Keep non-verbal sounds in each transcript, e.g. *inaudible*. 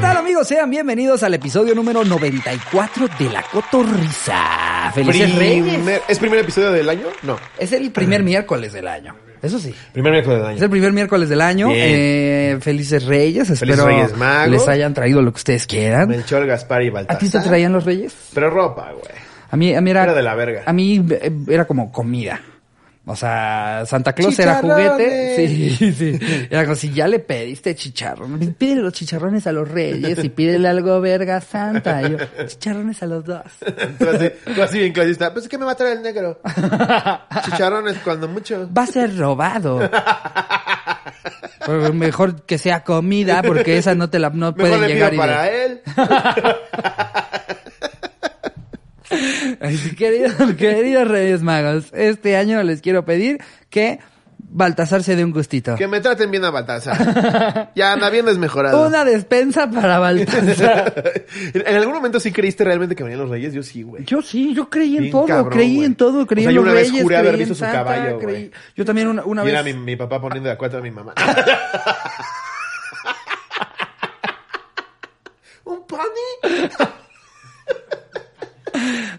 tal amigos? Sean bienvenidos al episodio número 94 de La Cotorrisa. Felices Reyes. Primer- ¿Es primer episodio del año? No. Es el primer miércoles del año. Eso sí. Primer miércoles del Es año. el primer miércoles del año. Bien. Eh, felices Reyes. Espero Reyes Magos. les hayan traído lo que ustedes quieran. Melchor, Gaspar y Baltasar. ¿A ti te traían los Reyes? Pero ropa, güey. A mí, a mí era... Era de la verga. A mí eh, era como comida. O sea, Santa Claus era juguete. Sí, sí. Era como si ya le pediste chicharrones. Pídele los chicharrones a los reyes y pídele algo verga santa. Y yo, chicharrones a los dos. Tú así, tú así bien clasista. Pues es que me va a traer el negro. Chicharrones cuando mucho. Va a ser robado. Pero mejor que sea comida porque esa no te la no puede Mejor le llegar pido y de- para él. *laughs* Queridos, *laughs* queridos Reyes Magos, este año les quiero pedir que Baltasar se dé un gustito. Que me traten bien a Baltasar. Ya anda bien desmejorado. Una despensa para Baltasar. *laughs* ¿En algún momento sí creíste realmente que venían los reyes? Yo sí, güey. Yo sí, yo creí en Bien todo, cabrón, creí güey. en todo, creí O sea, en yo los una vez reyes, juré haber visto su Santa, caballo, creí- güey. Yo también una, una Y era vez... mi, mi papá poniendo de acuerdo a mi mamá. *laughs* ¿Un pony?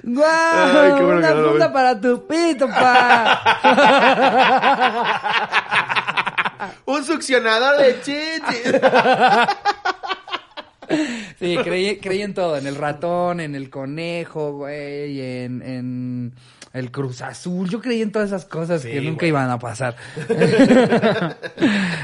¡Guau! Ay, qué bueno una que no lo funda ven. para tu pito, pa. *laughs* Un succionador de chichis. Sí, creí, creí en todo, en el ratón, en el conejo, güey, en, en el Cruz Azul. Yo creí en todas esas cosas Sí, que nunca iban a pasar. *laughs* *laughs*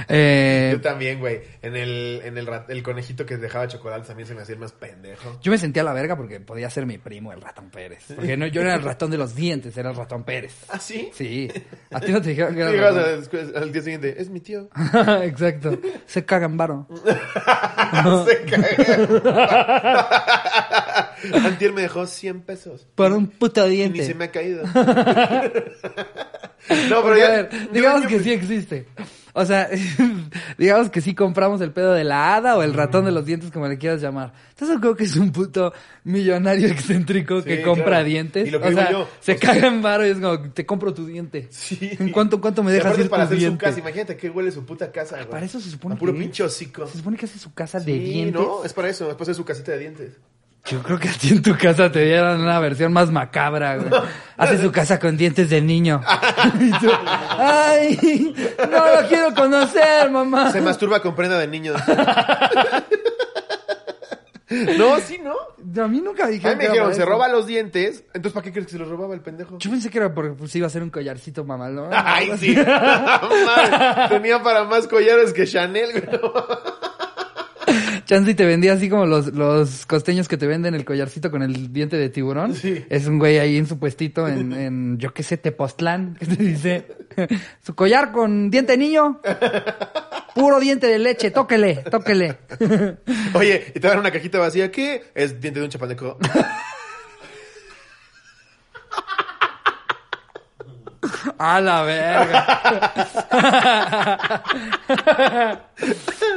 Eh, Yo también, güey. En el, en el, rat- el conejito que dejaba chocolate también se me hacía el más pendejo. yo me sentía a la verga porque podía ser mi primo, el ratón Pérez. Porque no, yo era el ratón de los dientes, era el ratón Pérez. ¿Ah, sí? Sí. A ti no te dijeron que era el Llegabas ratón. a la escuela- al día siguiente, es mi tío. *laughs* Exacto. Se cagan varo. se caga. Antier me dejó 100 pesos. Por un puto Y ni diente. se me ha caído. *laughs* no, pero ya. a ver, yo- digamos yo- que sí existe. O sea, *laughs* digamos que sí compramos el pedo de la hada o el ratón de los dientes, como le quieras llamar. Entonces creo que es un puto millonario *laughs* excéntrico que Sí, compra claro. dientes. Y lo que o digo sea, yo, se o sea- caga en varo y es como, te compro tu diente. Sí. ¿En cuánto, cuánto me dejas ir para hacer su dientes? casa. Imagínate que huele su puta casa, güey. Para eso se supone A puro que pinche hocico. Se supone que hace su casa de Sí, dientes. no, es para eso. Es para hacer su casita de dientes. Yo creo que a ti en tu casa te dieron una versión más macabra, güey. Hace su casa con dientes de niño. *laughs* Y tú, ay, no lo quiero conocer, mamá. Se masturba con prenda de niño. *laughs* no, sí, no. A mí nunca me A mí dijeron me que dijeron, se eso. roba los dientes. Entonces, ¿para qué crees que se los robaba el pendejo? Yo pensé que era porque pues, iba a ser un collarcito mamalón. *laughs* Ay, sí. Tenía para más collares que Chanel, güey. Chance y te vendía así como los, los costeños que te venden el collarcito con el diente de tiburón. Sí. Es un güey ahí en su puestito en, *laughs* en yo qué sé, Tepoztlán, que te dice, *laughs* su collar con diente de niño, puro diente de leche, tóquele, tóquele. *laughs* Oye, y te dan una cajita vacía. ¿Qué? Es diente de un chapaneco. A la verga.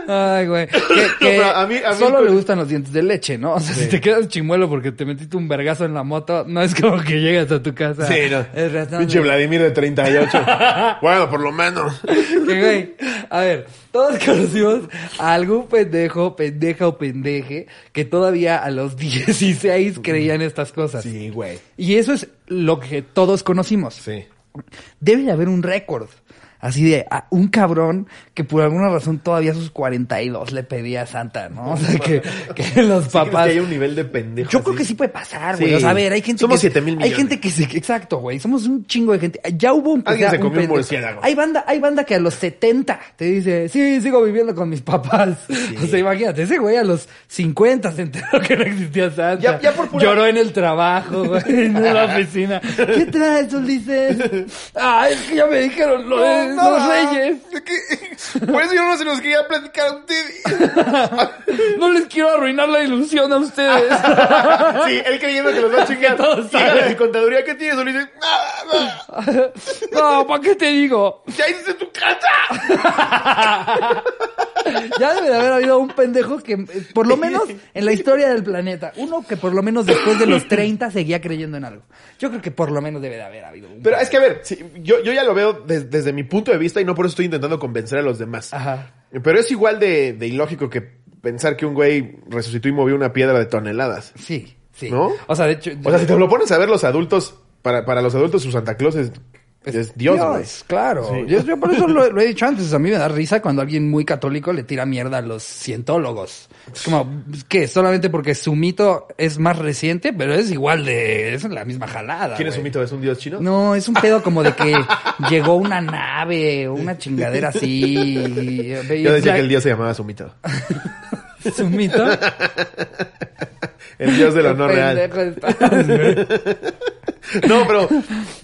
Ay, güey. Que, que pero a mí- a mí solo le gustan los dientes de leche, ¿no? O sea, si te quedas chimuelo porque te metiste un vergazo en la moto, no es como que llegas a tu casa. Sí, no. Pinche de- Vladimir de 38. *laughs* bueno, por lo menos. Que, güey, a ver, todos conocimos a algún pendejo, pendeja o pendeje que todavía a los *laughs* 16 creían estas cosas. Sí, güey. Y eso es lo que todos conocimos. Sí. Debe de haber un récord. Así de a un cabrón que por alguna razón todavía a sus 42 le pedía a Santa, ¿no? O sea, que, *laughs* que los ¿Sí crees papás... que hay un nivel de pendejo Yo creo que sí puede pasar, güey. Sí. O sea, a ver, hay gente Somos que... siete mil Hay millones. gente que se... Exacto, güey. Somos un chingo de gente. Ya hubo un... Alguien se comió un murciélago. Hay banda, hay banda que a los 70 te dice, sí, sigo viviendo con mis papás. O sea, imagínate, ese güey a los 50 se enteró que no existía Santa. Ya- ya por pura- Lloró en el trabajo, güey, en la oficina. *laughs* ¿Qué traes, Ulises? Ah, es que ya me dijeron lo de No, los reyes. es que- *laughs* por eso yo no se los quería platicar a ustedes. *laughs* No les quiero arruinar la ilusión a ustedes. *laughs* sí, él creyendo que los va a chingar. todos la contaduría que tienes, Ulises. ¡Nada! No, ¿para qué te digo? ¡Ya hiciste tu casa! Ya debe de haber habido un pendejo que, eh, por lo menos en la historia del planeta, uno que por lo menos después de los 30 seguía creyendo en algo. Yo creo que por lo menos debe de haber habido un. Pero es que, a ver, sí, yo, yo ya lo veo des- desde mi punto de vista y no por eso estoy intentando convencer a los demás. Ajá. Pero es igual de, de ilógico que pensar que un güey resucitó y movió una piedra de toneladas. Sí, sí. ¿No? O sea, de hecho... O sea, si te lo pones a ver los adultos, para, para los adultos su Santa Claus es, es Dios, claro. Sí. Yo, yo por eso lo, lo he dicho antes. A mí me da risa cuando alguien muy católico le tira mierda a los cientólogos. Es como, ¿qué? Solamente porque su mito es más reciente, pero es igual de... Es la misma jalada. ¿Quién es un mito? ¿Es un dios chino? No, es un pedo como de que llegó una nave o una chingadera así. Yo decía que el dios se llamaba Sumito. ¿Es un mito? *laughs* *laughs* El dios de lo Qué no real. No, pero,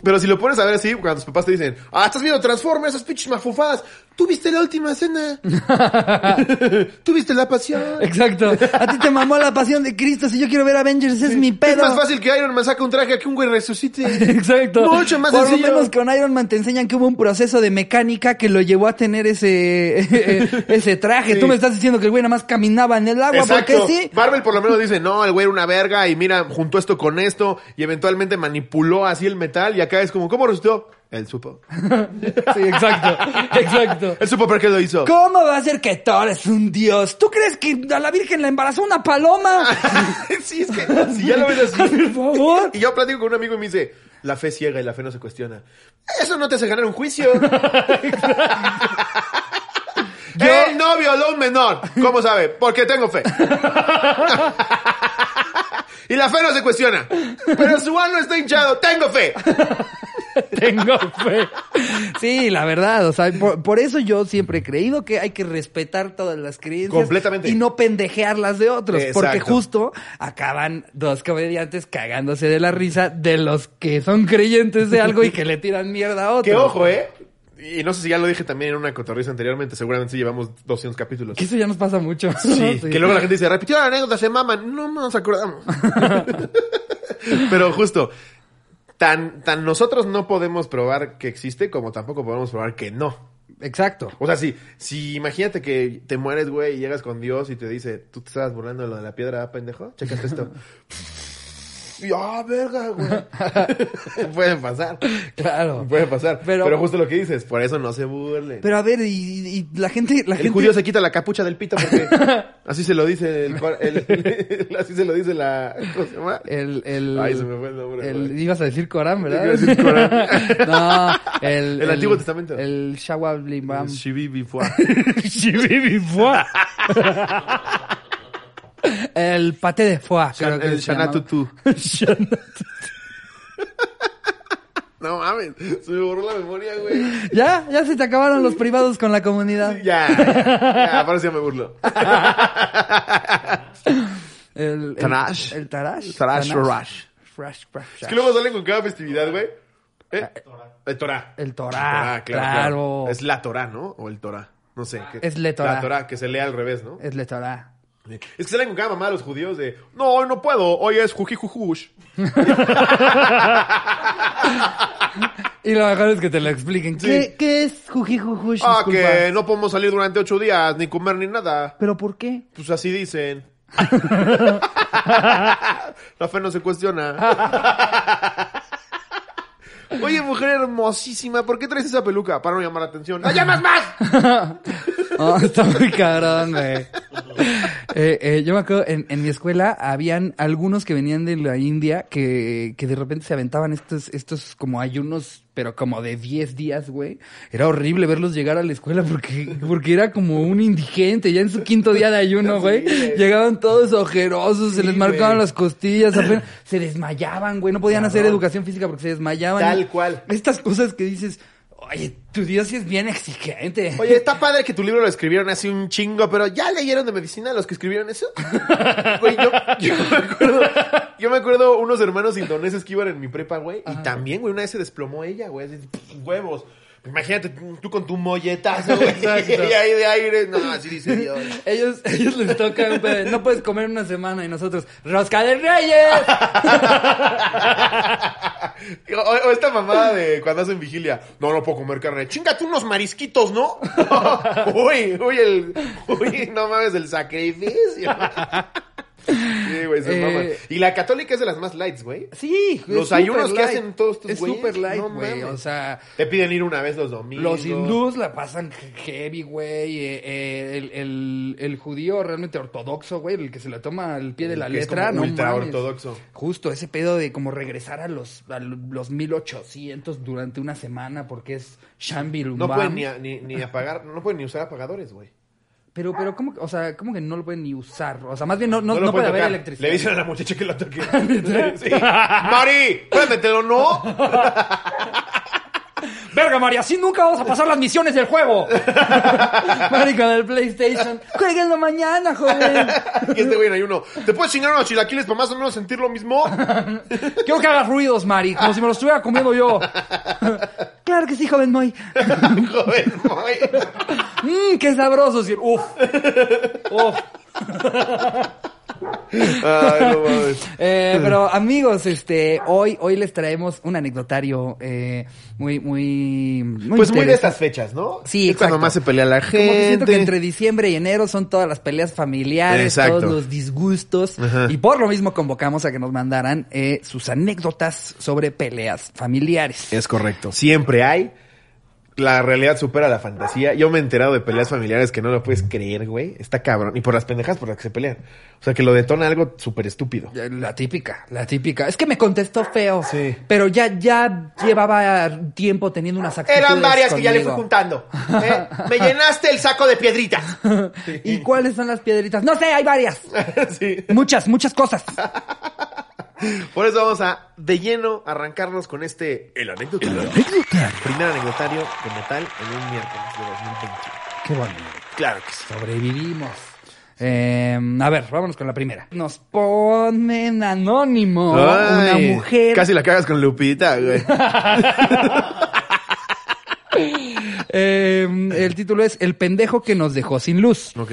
pero si lo pones a ver así, cuando tus papás te dicen, ah, estás viendo Transformers, esas pinches mafufadas. Tú viste la última cena. *laughs* Tú viste la pasión. Exacto. A ti te mamó la pasión de Cristo. Si yo quiero ver Avengers, es mi Es pedo. más fácil que Iron Man saque un traje a que un güey resucite. Exacto. Mucho más Por sencillo. lo menos con Iron Man te enseñan que hubo un proceso de mecánica que lo llevó a tener ese, *laughs* ese traje. Sí. Tú me estás diciendo que el güey nada más caminaba en el agua Exacto. porque sí. Marvel por lo menos dice, no, el güey era una verga y mira, juntó esto con esto y eventualmente manipuló así el metal y acá es como, ¿cómo resucitó? Él supo. *laughs* Sí, exacto. Exacto. Él supo por qué lo hizo. ¿Cómo va a ser que Thor es un dios? ¿Tú crees que a la Virgen la embarazó una paloma? *laughs* sí, es que si ya lo ves así. *laughs* Por favor. Y yo platico con un amigo y me dice, la fe ciega y la fe no se cuestiona. Eso no te hace ganar un juicio. El no violó a un menor. ¿Cómo sabe? Porque tengo fe. y la fe no se cuestiona. Pero su ano está hinchado. Tengo fe. Tengo fe. Sí, la verdad, o sea, por, por eso yo siempre he creído que hay que respetar todas las creencias. Completamente. Y no pendejear las de otros. Porque justo acaban dos comediantes cagándose de la risa de los que son creyentes de algo y que le tiran mierda a otros. *laughs* Que ojo, ¿eh? Y no sé si ya lo dije también en una cotorriza anteriormente. Seguramente sí llevamos 200 capítulos. Que eso ya nos pasa mucho. *laughs* Sí, que luego la gente dice, repitió la anécdota, se maman. No nos acordamos. *laughs* Pero justo, tan, tan nosotros no podemos probar que existe como tampoco podemos probar que no. Exacto. O sea, si, si imagínate que te mueres, güey, y llegas con Dios y te dice, tú te estabas burlando de lo de la piedra, pendejo, chécate esto. *laughs* Y, ah, verga, güey. *laughs* Puede pasar. Claro. Puede pasar. Pero, Pero- justo lo que dices, por eso no se burlen. Pero a ver, y, y la gente, la el gente. judío se quita la capucha del pito porque *laughs* así se lo dice el, el- *laughs* así se lo dice la ¿cómo se llama? El, el, Ay, se me fue el nombre, el- ibas a decir Corán, ¿verdad? Iba a decir Corán. no, el, El Antiguo Testamento. El Shawablimbam. Shibi bifua. El paté de foie. creo que el se llama. Shanatutu. *laughs* Shana- No mames, se me borró la memoria, güey. ya, ya se te acabaron los privados con la comunidad. Ya, ya, ahora sí ya me burlo. *laughs* El, el- Tarash. El Tarash. Tarash Tanash. Rash. Rash, rash, Es que luego salen con cada festividad, güey. ¿Eh? El Torah. El Torah, claro. Es la Torah, ¿no? O el Torah. No sé. ¿qué? Es le Torah. La Torah, que se lee al revés, ¿no? Es le Torah. Es que salen con cada mamá los judíos de, no, hoy no puedo, hoy es jujijujush. *laughs* Y lo mejor es que te lo expliquen. Sí. ¿Qué, ¿Qué es Jujijujush? Ah, Disculpa. que no podemos salir durante ocho días, ni comer ni nada. ¿Pero por qué? Pues así dicen. *laughs* *laughs* La fe no se cuestiona. Oye, mujer hermosísima, ¿por qué traes esa peluca? Para no llamar la atención. ¡No llamas más! *laughs* Oh, está muy cabrón, güey. Eh, eh, yo me acuerdo, en, en mi escuela habían algunos que venían de la India que, que de repente se aventaban estos, estos como ayunos, pero como de 10 días, güey. Era horrible verlos llegar a la escuela porque, porque era como un indigente, ya en su quinto día de ayuno, güey. Llegaban todos ojerosos, se les marcaban güey. las costillas, apenas- se desmayaban, güey. No podían hacer educación física porque se desmayaban. Tal cual. Estas cosas que dices, oye, tu Dios sí es bien exigente. Oye, está padre que tu libro lo escribieron hace un chingo, pero ¿ya leyeron de medicina los que escribieron eso? *laughs* Güey, yo, yo me acuerdo, yo me acuerdo unos hermanos indoneses que iban en mi prepa, güey, y también, güey, una vez se desplomó ella, güey, así, huevos. Imagínate tú con tu molletazo, güey, *laughs* y ahí de aire, no, así dice Dios. *laughs* Ellos, ellos les toca un pedo de, no puedes comer una semana y nosotros, ¡Rosca de Reyes! *laughs* O, o esta mamada de cuando hacen vigilia, no, no puedo comer carne, chingate unos marisquitos, ¿no? uy, uy, el, uy, no mames, el sacrificio. Sí, Sí, güey, se Eh. Y la católica es de las más lights, güey. Sí, es Los ayunos que hacen todos estos Es güeyes, super light, güey. o sea, Te piden ir una vez los domingos. los hindús la pasan heavy, güey. eh, eh, el, el, el judío realmente ortodoxo, güey, el que se le toma al pie de la que es letra, como no ultra mames. ortodoxo. Justo, ese pedo de como regresar a los, a los 1800 durante una semana porque es Shambi No pueden ni, ni, ni apagar, no pueden ni usar apagadores, güey. Pero, pero, ¿cómo, o sea, ¿cómo que no lo pueden ni usar? O sea, más bien no, no, lo no puede haber electricidad. Le dicen a la muchacha que lo toque. *laughs* sí. Mari, préndetelo, ¿no? *laughs* Verga, María, así nunca vamos a pasar las misiones del juego. *laughs* Marica del PlayStation. Jueguenlo mañana, joven. y *laughs* este güey en ayuno. ¿Te puedes chingar unos chilaquiles para más o menos sentir lo mismo? *laughs* Quiero que hagas ruidos, Mari, como si me los estuviera comiendo yo. claro que sí, joven Moy. Joder, muy. Mmm, qué sabroso. Sí. Uf. Uf. Ay, no mames. *laughs* Eh, pero amigos, este, hoy, hoy les traemos un anecdotario eh, muy, muy, muy Pues muy de estas fechas, ¿no? Sí, Es cuando más se pelea la gente. Como que siento que entre diciembre y enero son todas las peleas familiares, Exacto. todos los disgustos. Ajá. Y por lo mismo convocamos a que nos mandaran eh, sus anécdotas sobre peleas familiares. Es correcto. Siempre hay. La realidad supera la fantasía. Yo me he enterado de peleas familiares que no lo puedes creer, güey. Está cabrón. Y por las pendejas por las que se pelean. O sea, que lo detona algo súper estúpido. La típica, la típica. Es que me contestó feo. Sí. Pero ya, ya llevaba tiempo teniendo unas actitudes Eran varias que ya le fui juntando. *laughs* ¿eh? Me llenaste el saco de piedritas. *laughs* ¿Y cuáles son las piedritas? No sé, hay varias. *laughs* sí. Muchas, muchas cosas. *laughs* Por eso vamos a de lleno arrancarnos con este el anecdotario. Primer anecdotario de metal en un miércoles de 2020. Qué bonito. Claro que sí. Sobrevivimos. Eh, a ver, vámonos con la primera. Nos ponen anónimo Ay, una mujer. Casi la cagas con Lupita, güey. *laughs* Eh, el título es El pendejo que nos dejó sin luz. ok.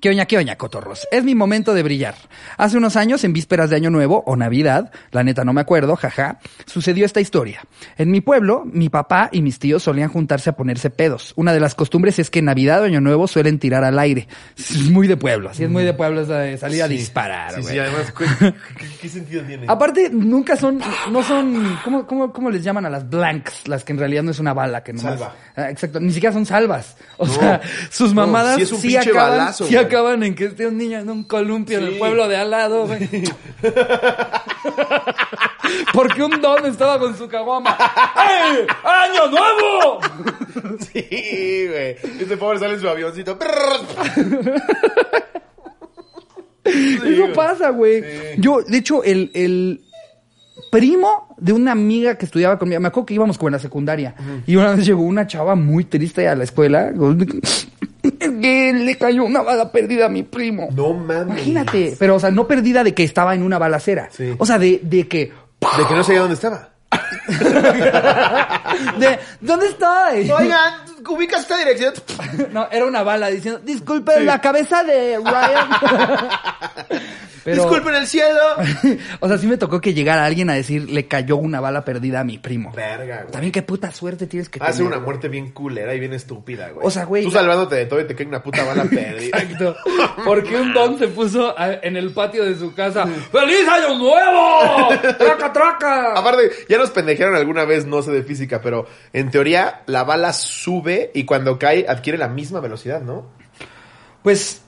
¿Qué oña, qué oña, cotorros? Es mi momento de brillar. Hace unos años, en vísperas de Año Nuevo o Navidad, la neta no me acuerdo, jaja, sucedió esta historia. En mi pueblo, mi papá y mis tíos solían juntarse a ponerse pedos. Una de las costumbres es que en Navidad o Año Nuevo suelen tirar al aire. Es muy de pueblo, así es muy de pueblo esa de salir a disparar, Sí, güey. sí, además, ¿qué, qué- qué sentido tiene? Aparte, nunca son, no son, ¿cómo, cómo, cómo les llaman a las blanks? Las que en realidad no es una bala, que no Salva. exacto, ni siquiera son salvas. O No. sea, sus No, mamadas sí es un sí, acaban, balazo, sí güey. Acaban en que esté un niño en un columpio en el Sí. pueblo de al lado, güey. *laughs* Porque un don estaba con su caguama. ¡Ey! ¡Año nuevo! Sí, güey. Este pobre sale en su avioncito. *laughs* Eso pasa, güey. Yo, de hecho, el, el primo de una amiga que estudiaba conmigo, me acuerdo que íbamos como en la secundaria, y una vez llegó una chava muy triste a la escuela, *laughs* que le cayó una bala perdida a mi primo. No mames. Imagínate, pero, o sea, no perdida de que estaba en una balacera. Sí. O sea, de, de que... De que no sabía dónde estaba. *laughs* De, ¿Dónde estoy? Oigan, ubicas esta dirección. *laughs* No, era una bala diciendo, disculpe, la cabeza de Ryan. Pero- Disculpen el cielo. *laughs* o sea, sí me tocó que llegara alguien a decir, le cayó una bala perdida a mi primo. Verga, güey. También qué puta suerte tienes que Hace tener. una muerte bien culera y bien estúpida, güey. O sea, güey, Tú salvándote de todo y te cae una puta bala *laughs* perdida. Exacto. *laughs* Porque un don se puso en el patio de su casa. ¡Feliz año nuevo! ¡Traca, traca! Aparte, ya nos pendejearon alguna vez, no sé de física, pero en teoría la bala sube y cuando cae adquiere la misma velocidad, ¿no? Pues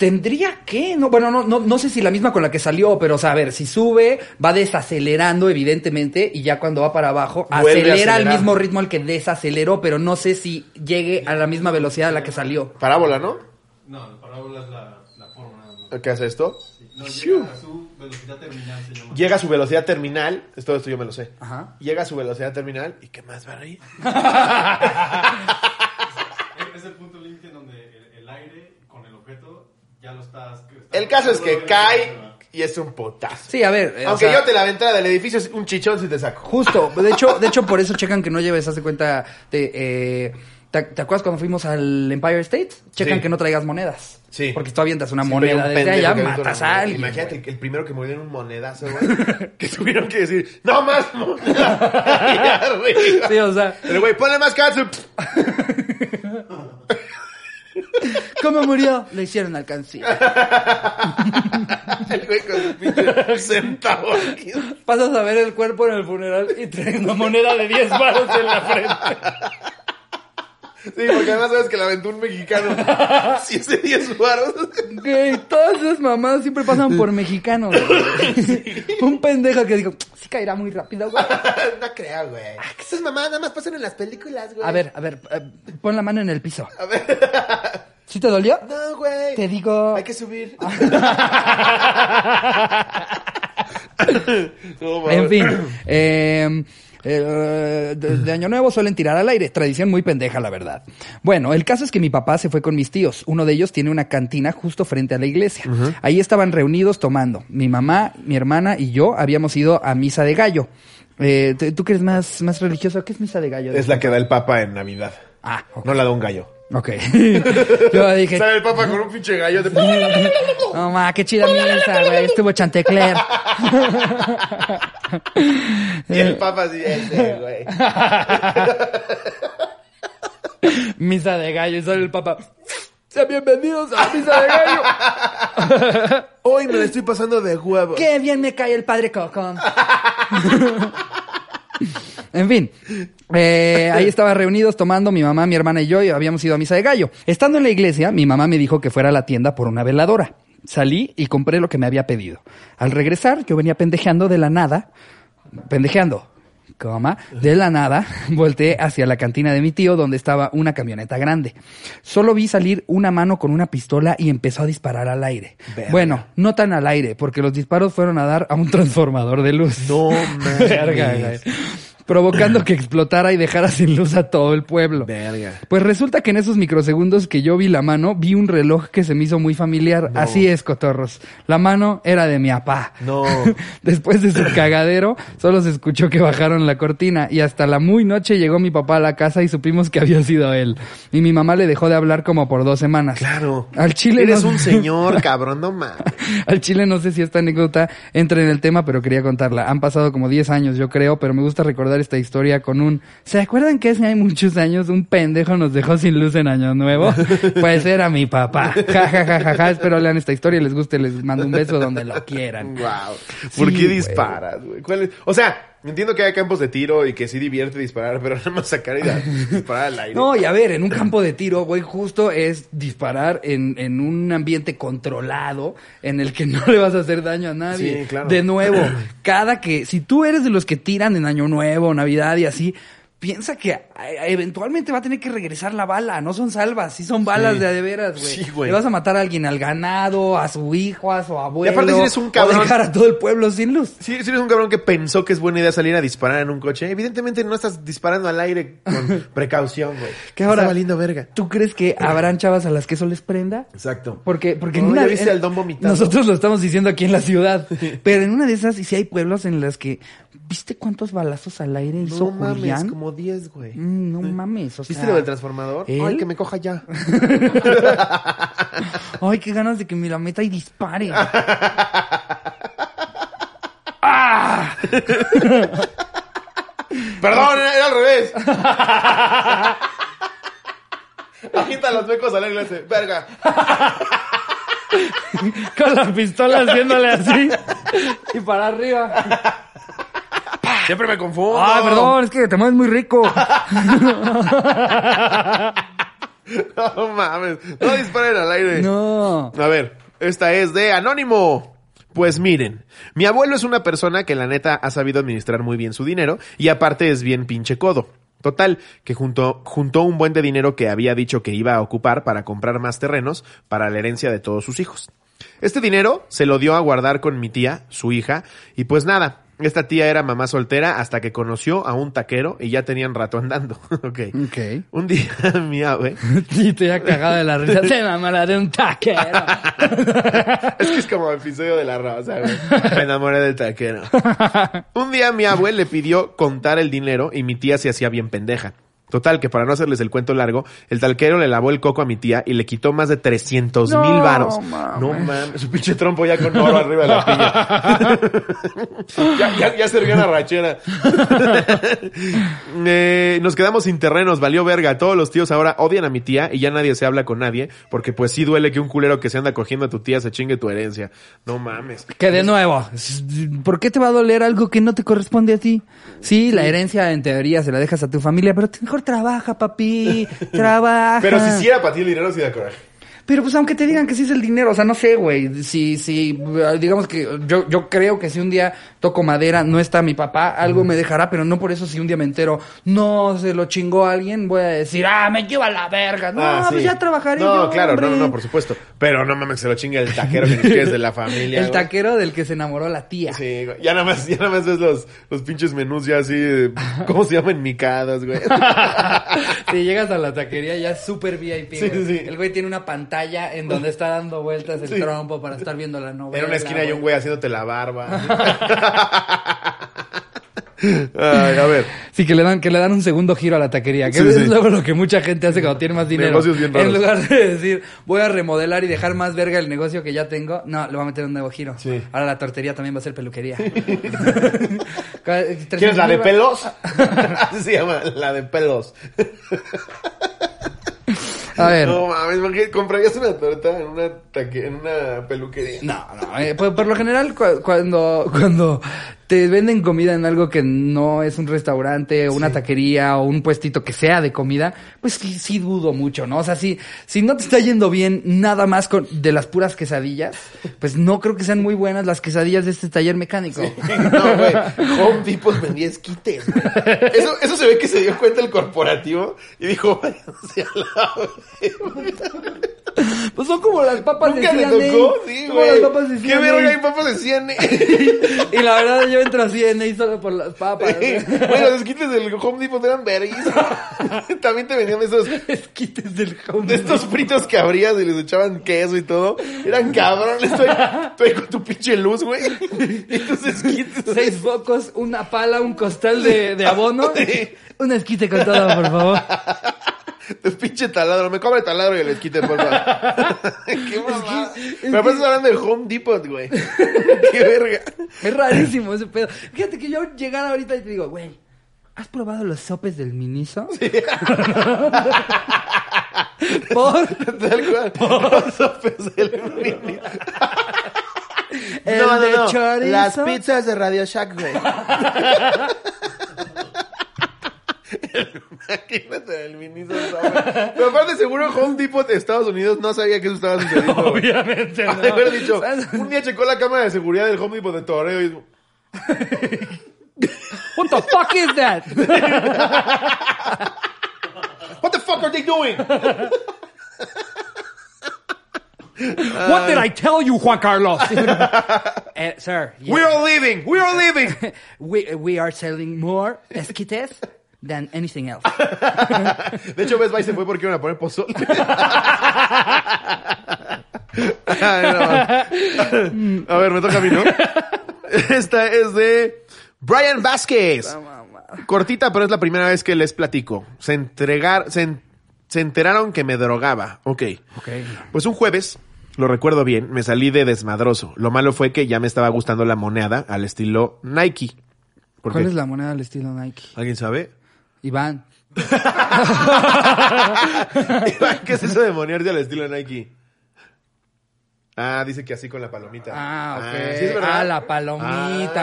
tendría que, no, bueno, no, no, no sé si la misma con la que salió, pero o sea, a ver, si sube, va desacelerando, evidentemente, y ya cuando va para abajo, Vuelve acelera al mismo ritmo al que desaceleró, pero no sé si llegue a la misma velocidad a la que salió. Parábola, ¿no? No, la parábola es la, la forma nada más. ¿Qué hace esto? No, llega a su velocidad terminal, se llama. Llega a su velocidad terminal, todo esto yo me lo sé. Ajá. Llega a su velocidad terminal y ¿qué más va a reír? *laughs* Es el punto límite en donde el, el aire con el objeto ya lo estás... El caso es que cae y es un potazo. Sí, a ver. eh, o Aunque sea, yo te la ventana del edificio es un chichón si te saco. Justo, de hecho, de hecho, por eso checan que no lleves, haz de cuenta, de, eh, ¿te, te acuerdas cuando fuimos al Empire State? Checan Sí. que no traigas monedas. Sí. Porque tú avientas una moneda un desde allá, matas una a alguien. Imagínate güey. que el primero que murió en un monedazo, güey. *laughs* que tuvieron que decir, ¡No más moneda! Y *laughs* arriba. Sí, o sea, El güey, ponle más catsup. *laughs* ¿Cómo murió? Le hicieron alcancía. *laughs* El güey con su centavo aquí. Pasas a ver el cuerpo en el funeral y trae una moneda de 10 baros en la frente. Sí, porque además sabes que la aventó un mexicano. *laughs* Si ese 10 varos. Güey, todas esas mamadas siempre pasan por mexicanos. Un pendejo que digo, sí caerá muy rápido, güey. *laughs* No creo, güey. Esas mamadas nada más pasan en las películas, güey. A ver, a ver, eh, pon la mano en el piso. A ver. *laughs* ¿Sí te dolió? No, güey. Te digo... Hay que subir. En fin, eh, eh, de, de Año Nuevo suelen tirar al aire, tradición muy pendeja, la verdad. Bueno, el caso es que mi papá se fue con mis tíos. Uno de ellos tiene una cantina justo frente a la iglesia. Ahí estaban reunidos tomando. Mi mamá, mi hermana y yo habíamos ido a misa de gallo. Eh, ¿tú- ¿Tú que eres más, más religioso? ¿Qué es misa de gallo? Es la que da el papa en Navidad. Ah. No la da un gallo. Ok. *laughs* yo dije, Sale el papa con un pinche gallo de... *laughs* no ma, qué chida misa, güey. Estuvo Chantecler. *laughs* Y el papa así, ese, güey. misa de gallo y sale el papá. Sean bienvenidos a la misa de gallo. Hoy me la estoy pasando de huevo. Qué bien me cae el padre Coco. En fin, eh, ahí estaba reunidos tomando mi mamá, mi hermana y yo y habíamos ido a misa de gallo. Estando en la iglesia, mi mamá me dijo que fuera a la tienda por una veladora. Salí y compré lo que me había pedido. Al regresar, yo venía pendejeando de la nada, pendejeando, coma, de la nada, *laughs* volteé hacia la cantina de mi tío donde estaba una camioneta grande. Solo vi salir una mano con una pistola y empezó a disparar al aire. Verga. Bueno, no tan al aire, porque los disparos fueron a dar a un *laughs* transformador de luz. No. *laughs* Verga. Provocando que explotara y dejara sin luz a todo el pueblo. Verga. Pues resulta que en esos microsegundos que yo vi la mano, vi un reloj que se me hizo muy familiar. Así es, cotorros. La mano era de mi papá. No. *laughs* Después de su cagadero, solo se escuchó que bajaron la cortina y hasta la muy noche llegó mi papá a la casa y supimos que había sido él. Y mi mamá le dejó de hablar como por dos semanas. Claro. Al chile Eres no- un señor, *laughs* cabrón, no mames. Al chile no sé si esta anécdota entra en el tema, pero quería contarla. Han pasado como 10 años, yo creo, pero me gusta recordar esta historia con un... ¿Se acuerdan que hace muchos años un pendejo nos dejó sin luz en Año Nuevo? *laughs* Pues era mi papá. Ja, ja, ja, ja, ja. Espero lean esta historia y les guste, les mando un beso donde lo quieran. Wow. ¿Por Sí, qué disparas, güey? ¿Cuál es? O sea, entiendo que hay campos de tiro y que sí divierte disparar, pero *laughs* nada más sacar y dar- disparar al aire. *laughs* No, y a ver, en un campo de tiro, güey, justo es disparar en, en un ambiente controlado en el que *laughs* no le vas a hacer daño a nadie. Sí, claro. De nuevo, *clears throat* cada que, si tú eres de los que tiran en Año Nuevo, Navidad y así, piensa que eventualmente va a tener que regresar la bala, no son salvas, sí son balas Sí. de a de veras, güey. Sí, güey. Le vas a matar a alguien, al ganado, a su hijo, a su abuelo. Y aparte si eres un cabrón- O dejar a todo el pueblo sin luz. Si, si eres un cabrón que pensó que es buena idea salir a disparar en un coche, evidentemente no estás disparando al aire con *laughs* precaución, güey. Que ahora- Está valiendo verga. ¿Tú crees que habrán chavas a las que eso les prenda? Exacto. Porque, porque No, en una ya viste en- al don vomitando. Nosotros lo estamos diciendo aquí en la ciudad. *laughs* pero en una de esas, y si hay pueblos en las que, ¿viste cuántos balazos al aire hizo No mames, Julián? Como 10, güey. Mm, no mames, o sea. ¿Viste lo del transformador? ¿él? Ay, que me coja ya. *laughs* Ay, qué ganas de que me la meta y dispare. *laughs* ¡Ah! *laughs* Perdón, era, al revés. Agienta los mecos al hace, verga. Con la pistola haciéndole así. y para arriba. Siempre me confundo. Ay, perdón, es que te mueves muy rico. *laughs* No mames. No disparen al aire. No. A ver, esta es de Anónimo. Pues miren, mi abuelo es una persona que la neta ha sabido administrar muy bien su dinero y aparte es bien pinche codo. Total, que juntó, juntó un buen de dinero que había dicho que iba a ocupar para comprar más terrenos para la herencia de todos sus hijos. Este dinero se lo dio a guardar con mi tía, su hija, y pues nada, esta tía era mamá soltera hasta que conoció a un taquero y ya tenían rato andando. *laughs* ok. Ok. Un día *laughs* mi abue *laughs* Sí, estoy ya cagado de la risa. Te mamá la de un taquero. Es que es como episodio de la rosa, güey. Me enamoré del taquero. Un día mi abue le pidió contar el dinero y mi tía se hacía bien pendeja. Total, que para no hacerles el cuento largo, el talquero le lavó el coco a mi tía y le quitó más de 300 mil No, varos. mames. No mames, su pinche trompo ya con oro arriba de la piña. *laughs* ya, ya, ya servía una rachera. *laughs* Eh, nos quedamos sin terrenos, valió verga. Todos los tíos ahora odian a mi tía y ya nadie se habla con nadie, porque pues sí duele que un culero que se anda cogiendo a tu tía se chingue tu herencia. No mames. Que de nuevo, ¿por qué te va a doler algo que no te corresponde a ti? Sí, la herencia en teoría se la dejas a tu familia, pero mejor trabaja, papi, trabaja. Pero si sí era para ti el dinero, sí da coraje. Pero pues aunque te digan que sí es el dinero, o sea, no sé, güey, si, si, eh, digamos que yo, yo creo que si un día toco madera, no está mi papá, algo me dejará, pero no por eso si un día me entero, no se lo chingó a alguien, voy a decir, ah, me lleva a la verga. No, Ah, pues ya trabajaré No, yo, claro, no, hombre. no, no, por supuesto. Pero no mames, se lo chinga el taquero que ni es de la *laughs* familia. El güey. taquero del que se enamoró la tía. Sí, güey. Ya nada más, ya nada más ves los, los pinches menús ya así, de- ¿cómo se llaman? Micadas, güey. *laughs* Si llegas a la taquería ya es súper VIP. Sí, güey. sí. El güey tiene una pantalla en donde está dando vueltas el Sí. trompo para estar viendo la novela. En una esquina hay un güey haciéndote la barba. *laughs* Ay, a ver. Sí, que le dan, que le dan un segundo giro a la taquería. Que Sí, es sí. luego lo que mucha gente hace cuando tiene más dinero. Negocios bien raros. En lugar de decir, voy a remodelar y dejar más verga el negocio que ya tengo, no, le voy a meter un nuevo giro. Sí. Ahora la tortería también va a ser peluquería. *laughs* ¿Quieres la de pelos? Así *laughs* se llama, la de pelos. A ver. No mames, imagínate, ¿comprarías una torta en una, taque- en una peluquería? No, no, eh, por, por lo general cu- cuando, cuando te venden comida en algo que no es un restaurante o una taquería o un puestito que sea de comida, pues sí, sí dudo mucho, ¿no? O sea, si, si no te está yendo bien nada más con, de las puras quesadillas, pues no creo que sean muy buenas las quesadillas de este taller mecánico. *laughs* No, güey. Home Depot vendía esquites. Eso, eso se ve que se dio cuenta el corporativo y dijo, váyanse a la verga". Pues son como las papas ¿Nunca de te CNA. tocó? Sí, Como las güey. papas de ¿Qué verga hay papas de CN? *laughs* Y la verdad yo entro a CNA solo por las papas. Güey, los esquites del Home Depot eran verguis. *laughs* También te vendían esos, Esquites del home. de estos fritos que abrías y les echaban queso y todo. Eran cabrones. Estoy, estoy con tu pinche luz, güey. Tus esquites. Seis focos, una pala, un costal de, de abono. Sí. Un esquite con todo, por favor. *laughs* Tu pinche taladro. Me cobra el taladro y el esquite, por favor. *laughs* *laughs* Qué mamada. Pero aparte estás hablando de Home Depot, güey. *laughs* Qué verga. Es rarísimo ese pedo. Fíjate que yo llegara ahorita y te digo, güey, ¿has probado los sopes del Miniso? Por Tal cual. Los sopes del mini. el de chorizo. pizzas de Radio Shack, güey. El miniso sope. Pero aparte seguro Home Depot de Estados Unidos no sabía que eso estaba sucediendo. Obviamente de no. haber dicho, un día checó la cámara de seguridad del Home Depot de Torreo y What the fuck is that? What the fuck are they doing? What did I tell you, Juan Carlos? *laughs* Eh, sir. We are leaving. We are leaving. *laughs* we, we are selling more esquites than anything else. *laughs* De hecho, Best Buy se fue porque iban a poner pozole. *laughs* Ay, no. A ver, me toca a mí, ¿no? Esta es de Brian Vázquez. Cortita, pero es la primera vez que les platico. Se entregar, se, en- se enteraron que me drogaba. Ok. Ok. Pues un jueves, lo recuerdo bien, me salí de desmadroso. Lo malo fue que ya me estaba gustando la moneda al estilo Nike. ¿Por ¿Cuál es la moneda al estilo Nike? ¿Alguien sabe? *laughs* Iván. ¿Qué es eso de monearse al estilo Nike? Ah, dice que así con la palomita. Ah, ok. ¿sí es verdad? Ah, la palomita,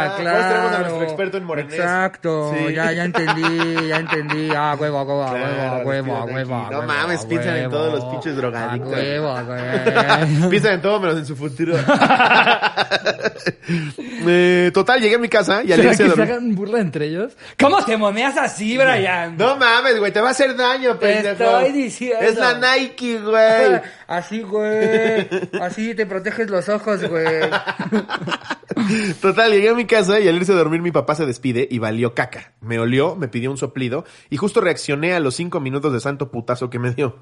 Ah, claro. pues tenemos a nuestro experto en morenés. Exacto, Sí. ya, ya entendí, ya *laughs* entendí. Ah, huevo, huevo, Claro, huevo, huevo, huevo. No mames, a piensan en todos los pinches drogadictos. A huevo, *laughs* huevo. Piensan en todo menos en su futuro. *laughs* Eh, total, llegué a mi casa y al ¿Será que se hagan burla entre ellos? ¿Cómo te moneas así, Brian? No mames, güey, te va a hacer daño, Te pendejo. estoy diciendo. Es la Nike, güey. Así, güey. Así te proteges los ojos, güey. *laughs* Total, llegué a mi casa y al irse a dormir mi papá se despide y valió caca. Me olió, me pidió un soplido y justo reaccioné a los cinco minutos de santo putazo que me dio.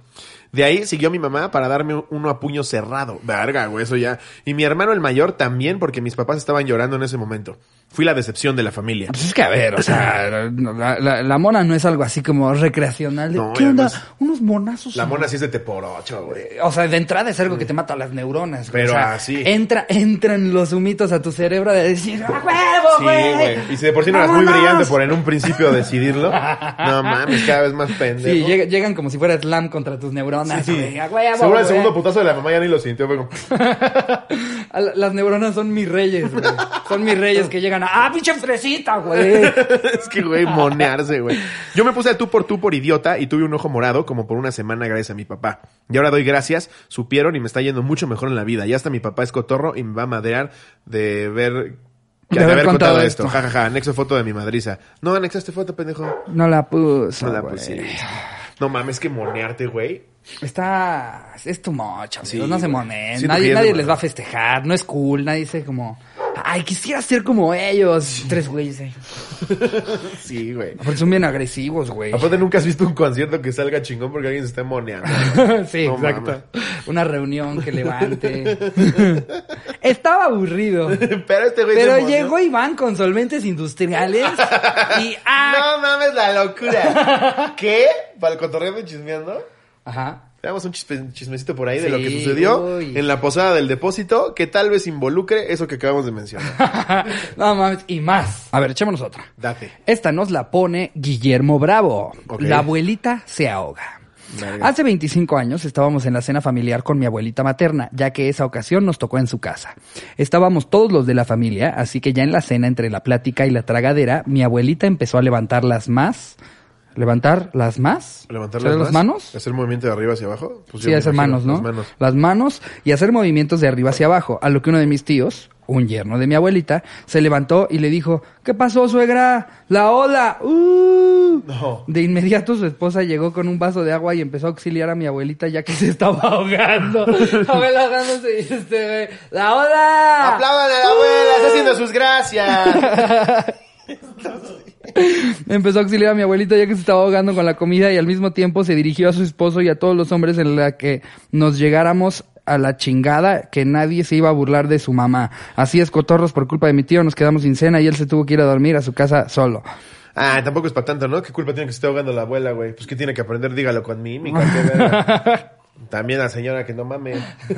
De ahí siguió mi mamá para darme uno a puño cerrado. Verga, güey, eso ya. Y mi hermano el mayor también porque mis papás estaban llorando en ese momento. Fui la decepción de la familia. Pues es que a ver, o sea, *laughs* la, la- la mona no es algo así como recreacional. de, No, ¿Qué onda? además- Unos monazos. La mona sí es de te por ocho, güey. O sea, de entrada es algo que te mata las neuronas. Pero o sea, así. Entra, entran los humitos a tu cerebro de decir, ¡a huevo, Sí, güey! Y si de por sí no eras muy brillante por en un principio decidirlo, *laughs* no mames, cada vez más pendejo. Sí, llega- llegan como si fuera slam contra tus neuronas. Sí. güey, ¡A huevo, Seguro el segundo putazo de la mamá ya ni lo sintió. A la- *laughs* Las neuronas son mis reyes, güey. Son mis reyes que llegan ¡ah, pinche fresita, güey! *laughs* es que, güey, monearse, güey. Yo me puse a tú por tú por idiota y tuve un ojo morado como por una semana gracias a mi papá. Y ahora doy gracias, supieron y me está yendo mucho mejor en la vida. Y hasta mi papá es cotorro y me va a madrear de ver... De De, haber haber contado contado, esto. esto. Ja, ja, ja. Anexo foto de mi madriza. No, anexaste foto, pendejo. No la puso, No la pusiste. No mames, que monearte, güey. Está... Es much, amigos. Sí, no se monen. Que Nadie, ya nadie les va a festejar. No es cool. Nadie dice como... Ay, quisiera ser como ellos. Tres güeyes ahí. *laughs* Sí, güey. Porque son bien agresivos, güey. Aparte nunca has visto un concierto que salga chingón porque alguien se esté moneando. *laughs* sí, No exacto. Una reunión que *laughs* levante. Estaba aburrido. Pero este güey Pero llegó Iván con solventes industriales y ¡ah! No mames la locura. ¿Qué? ¿Para el cotorreo de chismeando? Ajá. Le damos un chismecito por ahí de lo que sucedió uy. en la posada del depósito que tal vez involucre eso que acabamos de mencionar. *laughs* no mames, y más. A ver, echémonos otra. Date. Esta nos la pone Guillermo Bravo. La abuelita se ahoga. Verga. Hace 25 años estábamos en la cena familiar con mi abuelita materna, ya que esa ocasión nos tocó en su casa. Estábamos todos los de la familia, así que ya en la cena, entre la plática y la tragadera, mi abuelita empezó a levantar las más. ¿Levantar las más? Levantar ¿Serán las las manos? Hacer movimiento de arriba hacia abajo. Pues Sí, hacer manos, ¿no? Las manos. Las manos y hacer movimientos de arriba hacia abajo. A lo que uno de mis tíos, un yerno de mi abuelita, se levantó y le dijo, ¿qué pasó, suegra? La ola. ¡Uh! No. De inmediato su esposa llegó con un vaso de agua y empezó a auxiliar a mi abuelita ya que se estaba ahogando. *laughs* abuela ahogándose y este, güey, ¡la ola! Aplaudan a la abuela, está haciendo sus gracias. *laughs* Empezó a auxiliar a mi abuelita ya que se estaba ahogando con la comida y al mismo tiempo se dirigió a su esposo y a todos los hombres en la que nos llegáramos a la chingada que nadie se iba a burlar de su mamá. Así es, cotorros, por culpa de mi tío nos quedamos sin cena y él se tuvo que ir a dormir a su casa solo. Ah, tampoco es para tanto, ¿no? ¿Qué culpa tiene que se esté ahogando la abuela, güey? Pues que tiene que aprender, dígalo con qué verga. *laughs* También la señora que no mame. *laughs*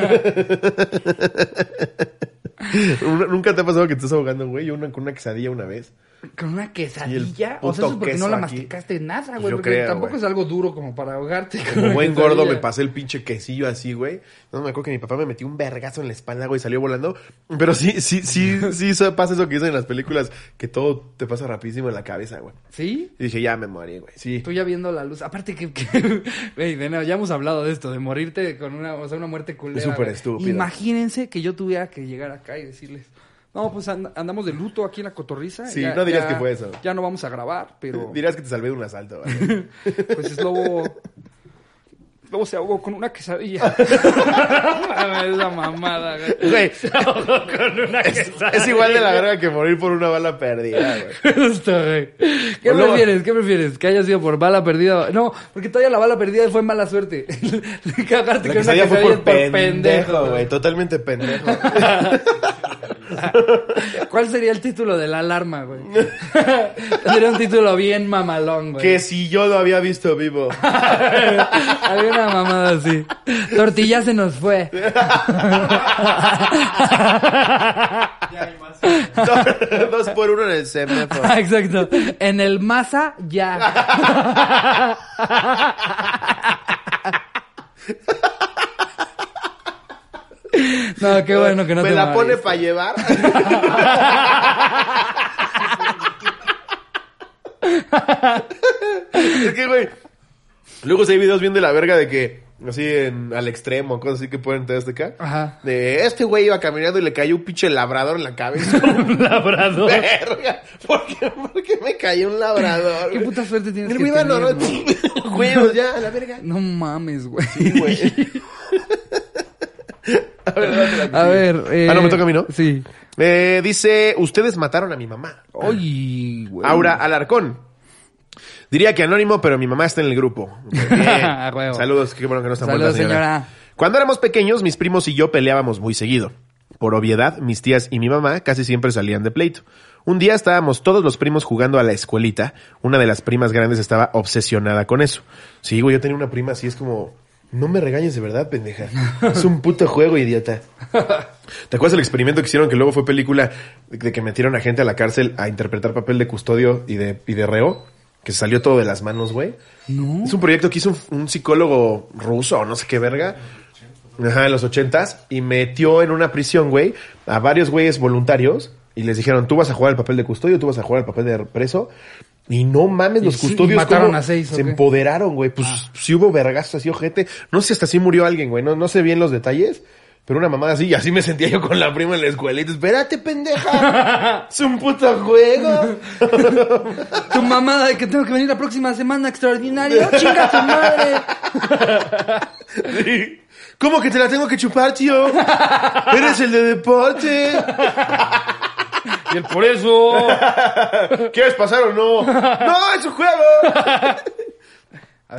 *laughs* ¿Nunca te ha pasado que te estás ahogando, güey? Yo una, con una quesadilla una vez. ¿Con una Y quesadilla? O sea, eso es porque no la aquí. masticaste nada, Pues güey. yo Porque creo, tampoco güey. es algo duro como para ahogarte. Como buen gordo me pasé el pinche quesillo así, güey. No me acuerdo que mi papá me metió un vergazo en la espalda, güey, salió volando. Pero sí, sí, sí, *laughs* sí pasa eso que dicen en las películas, que todo te pasa rapidísimo en la cabeza, güey. ¿Sí? Y dije, ya me morí, güey. Sí. Tú ya viendo la luz. Aparte que, que- *laughs* güey, de nuevo, ya hemos hablado de esto, de morirte con una, o sea, una muerte culera. Es súper estúpido. Imagínense que yo tuviera que llegar acá y decirles, no, pues and- andamos de luto aquí en la cotorriza. Sí, no dirías que fue eso. Ya no vamos a grabar, pero *laughs* Dirás que te salvé de un asalto, güey. *laughs* pues es lobo. Lobo se ahogó con una quesadilla. *laughs* Mames, Esa mamada, güey. Güey, Se ahogó con una quesadilla. es igual de la verga que morir por una bala perdida, güey. Justo, güey. ¿Qué luego- prefieres? ¿Qué prefieres? ¿Que haya sido por bala perdida? No, porque todavía la bala perdida fue mala suerte. Cagarte La con una quesadilla fue por es pendejo, güey. Totalmente pendejo. *laughs* ¿Cuál sería el título de la alarma, güey? *laughs* Tendría un título bien mamalón, güey. que si yo lo había visto vivo. *laughs* Había una mamada así. Tortilla se nos fue. Ya hay más. Dos por uno en el semáforo. Ah, Exacto. En el masa, ya. No, qué bueno que no Me te la pone para llevar. es que, güey. Luego si hay videos bien de la verga de que, así en, al extremo, cosas así que ponen todo este acá. Ajá. De este güey iba caminando y le cayó un pinche labrador en la cabeza. *laughs* Un labrador. verga. ¿Por qué, por qué me cayó un labrador? Qué güey? puta suerte tienes El que *laughs* güey tener, normal. ¿no? Güeyos, ya, a la verga. No mames, güey. Sí, güey. *laughs* A ver, A ver. Eh, Ah, no, me toca a mí, ¿no? Sí. Eh, dice, ustedes mataron a mi mamá. Ay, güey. Aura Alarcón. Diría que anónimo, pero mi mamá está en el grupo. *laughs* Bien. A huevo. Saludos, qué bueno que no está Saludos, muerta, señora. Cuando éramos pequeños, mis primos y yo peleábamos muy seguido. Por obviedad, mis tías y mi mamá casi siempre salían de pleito. Un día estábamos todos los primos jugando a la escuelita. Una de las primas grandes estaba obsesionada con eso. Sí, güey, yo tenía una prima así, es como, no me regañes de verdad, pendeja. Es un puto juego, idiota. ¿Te acuerdas del experimento que hicieron que luego fue película de, de que metieron a gente a la cárcel a interpretar papel de custodio y de, y de reo? Que se salió todo de las manos, güey. No. Es un proyecto que hizo un, un psicólogo ruso o no sé qué verga. Ajá, en los ochentas. Y metió en una prisión, güey, a varios güeyes voluntarios. Y les dijeron, tú vas a jugar el papel de custodio, tú vas a jugar el papel de preso. Y no mames, los sí, custodios mataron cómo a seis, ¿o se empoderaron, güey. Pues sí hubo vergazos así, ojete. No sé si hasta así murió alguien, güey. No, no sé bien los detalles. Pero una mamada así, y así me sentía yo con la prima en la escuelita. Espérate, pendeja. *laughs* es un puto juego. *laughs* Tu mamada de que tengo que venir la próxima semana extraordinario. *laughs* ¡Chinga tu madre! Sí. ¿Cómo que te la tengo que chupar, tío? Eres el de deporte. Por eso. *laughs* ¿Quieres pasar o no? *laughs* ¡No, es un juego!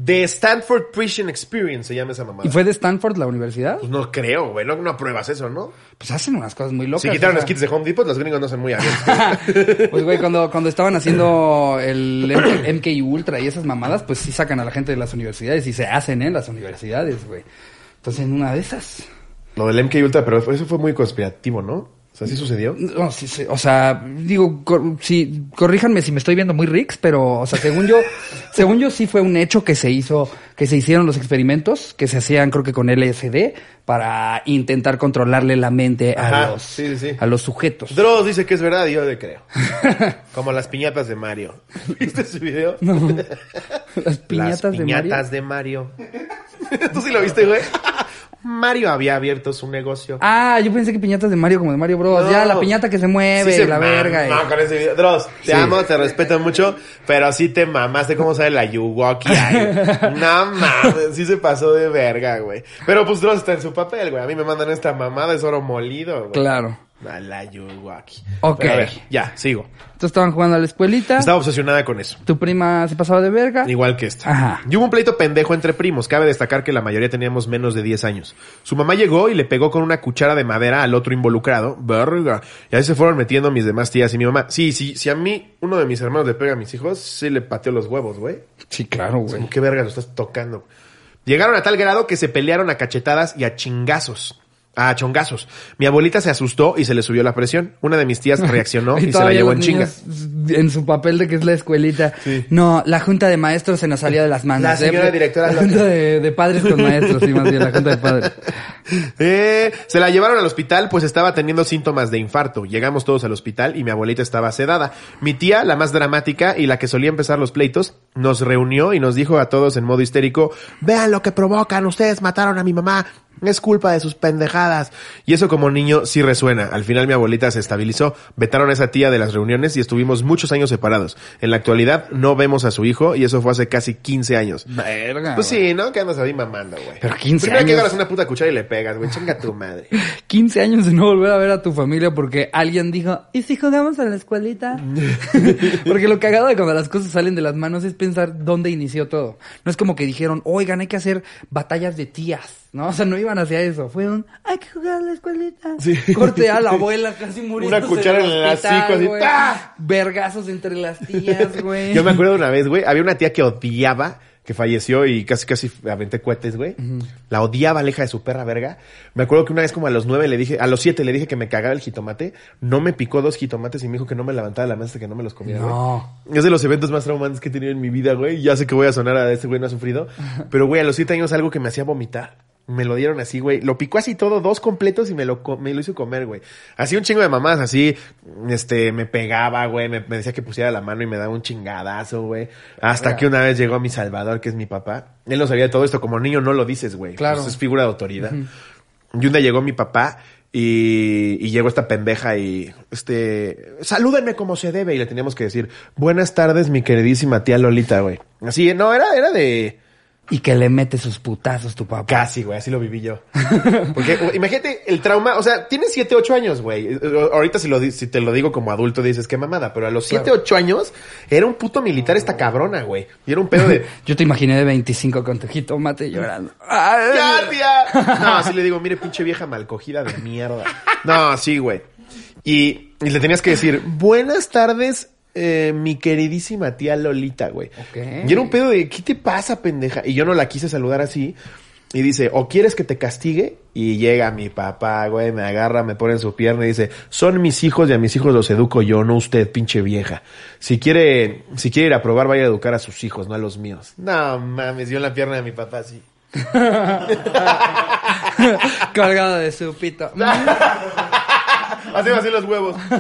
The Stanford Prison Experience se llama esa mamada. ¿Y fue de Stanford la universidad? Pues no creo, güey. No, no apruebas eso, ¿no? Pues hacen unas cosas muy locas. Si quitaron o los kits de Home Depot, los gringos no son muy abiertos. *laughs* Pues, güey, cuando, cuando estaban haciendo el MK Ultra y esas mamadas, pues sí sacan a la gente de las universidades y se hacen en las universidades, güey. Entonces, en una de esas. Lo del MK Ultra, pero eso fue muy conspirativo, ¿no? Sea, ¿sí sucedió? No, sí, sí, o sea, digo, cor- sí, corríjanme si me estoy viendo muy ricks, pero, o sea, según yo, *laughs* según yo sí fue un hecho que se hizo, que se hicieron los experimentos, que se hacían creo que con LSD, para intentar controlarle la mente a los, sí, sí, sí. a los sujetos. Dross dice que es verdad y yo le creo. *laughs* Como las piñatas de Mario. ¿Viste ese video? *laughs* Las piñatas, las de Mario. piñatas de Mario. ¿Tú sí lo viste, güey? Mario había abierto su negocio. Ah, yo pensé que piñatas de Mario como de Mario Bros. No. Ya, la piñata que se mueve, Sí se la verga. mamó y- con ese video. Dross, te Sí. amo, te respeto mucho, pero sí te mamaste cómo sale la Yuwoki. *laughs* No mames, sí se pasó de verga, güey. Pero pues Dross está en su papel, güey. A mí me mandan esta mamada, es oro molido, güey. Claro. A la Yuwoki. Ok. Pero a ver, ya, sigo. Entonces estaban jugando a la escuelita. Estaba obsesionada con eso. Tu prima se pasaba de verga. Igual que esta. Ajá. Y hubo un pleito pendejo entre primos. Cabe destacar que la mayoría teníamos menos de 10 años. Su mamá llegó y le pegó con una cuchara de madera al otro involucrado. Verga. Y ahí se fueron metiendo mis demás tías y mi mamá. Sí, sí, si a mí uno de mis hermanos le pega a mis hijos, sí le pateo los huevos, güey. Sí, claro, güey. ¿Qué verga lo estás tocando? Llegaron a tal grado que se pelearon a cachetadas y a chingazos. A chongazos. Mi abuelita se asustó y se le subió la presión. Una de mis tías *laughs* reaccionó y, se la llevó en chinga. niños En su papel de que es la escuelita. Sí. No, la junta de maestros se nos salía de las manos. La ¿eh? señora directora La junta de, de padres con maestros, sí, más bien, la junta de padres. *laughs* *laughs* Eh, se la llevaron al hospital pues estaba teniendo síntomas de infarto. Llegamos todos al hospital y mi abuelita estaba sedada. Mi tía, la más dramática y la que solía empezar los pleitos, nos reunió y nos dijo a todos en modo histérico, vean lo que provocan, ustedes mataron a mi mamá. Es culpa de sus pendejadas. Y eso como niño sí resuena. Al final mi abuelita se estabilizó, vetaron a esa tía de las reuniones y estuvimos muchos años separados. En la actualidad no vemos a su hijo y eso fue hace casi 15 años. Verga. Pues sí, ¿no? Que andas ahí mamando, güey. Pero 15 Primero que agarras una puta cuchara y le pegas, güey. Chinga tu madre. *laughs* 15 años de no volver a ver a tu familia porque alguien dijo, ¿y si jugamos a la escuelita? *laughs* porque lo cagado de cuando las cosas salen de las manos es pensar dónde inició todo. No es como que dijeron, oigan, hay que hacer batallas de tías, ¿no? O sea, no iban hacia eso. Fue un, hay que jugar a la escuelita. Sí. Corte a la *laughs* abuela casi muriendo. Una cuchara en el hocico, así, ¡pah! Vergazos entre las tías, güey. Yo me acuerdo de una vez, güey, había una tía que odiaba, que falleció y casi casi aventé cohetes, güey. La odiaba, la hija de su perra verga. Me acuerdo que una vez como a los nueve le dije, a los siete le dije que me cagara el jitomate. No me picó dos jitomates y me dijo que no me levantaba de la mesa hasta que no me los comiera, güey. No. Es de los eventos más traumantes que he tenido en mi vida, güey. Ya sé que voy a sonar a este güey no ha sufrido. *laughs* Pero, güey, a los siete años algo que me hacía vomitar. Me lo dieron así, güey. Lo picó así todo, dos completos y me lo, me lo hizo comer, güey. Así un chingo de mamás, así, este, me pegaba, güey. Me, me decía que pusiera la mano y me daba un chingadazo, güey. Hasta que una vez llegó a mi salvador, que es mi papá. Él no sabía de todo esto. Como niño no lo dices, güey. Claro. Pues es figura de autoridad. Y un día llegó mi papá y, y llegó esta pendeja y, este, salúdenme como se debe. Y le teníamos que decir, buenas tardes, mi queridísima tía Lolita, güey. Así, no, era, era de, y que le mete sus putazos tu papá. Casi, güey, así lo viví yo. *laughs* Porque imagínate el trauma, o sea, tienes 7, 8 años, güey. Eh, Ahorita si, lo, si te lo digo como adulto dices, qué mamada, pero a los 7, 8 años era un puto militar esta cabrona, güey. Y era un pedo de, *laughs* Yo te imaginé de 25 con tu jitomate llorando. Ay. ¡Ya, tía! No, así le digo, mire, pinche vieja malcogida de mierda. No, sí, güey. Y, y le tenías que decir, buenas tardes, eh, mi queridísima tía Lolita, güey. Y era un pedo de, ¿qué te pasa, pendeja? Y yo no la quise saludar así. Y dice, o quieres que te castigue? Y llega mi papá, güey, me agarra, me pone en su pierna y dice, son mis hijos y a mis hijos los educo yo, no usted, pinche vieja. Si quiere, si quiere ir a probar, vaya a educar a sus hijos, no a los míos. No mames, dio en la pierna de mi papá así. *laughs* Colgado de su pito. *laughs* Así así los huevos. *laughs*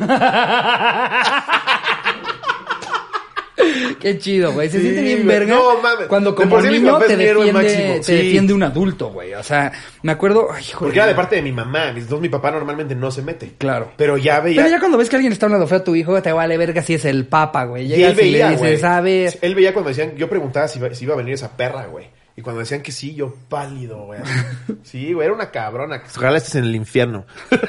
*laughs* Qué chido, güey. Se Sí, siente bien verga. No, mames. Cuando De como mi niño papá es te defiende, máximo. te Sí. defiende un adulto, güey. O sea, me acuerdo... Ay, Porque de- era de parte de mi mamá. Mis dos, mi papá normalmente no se mete. Claro. Pero ya veía. Pero ya cuando ves que alguien está hablando feo a tu hijo, te vale verga si es el papa, güey. y él veía, y le güey. ver... Él veía cuando decían, yo preguntaba si iba, si iba a venir esa perra, güey. Y cuando decían que sí, yo pálido, güey. *laughs* Sí, güey, era una cabrona. Ojalá estés en el infierno. *laughs*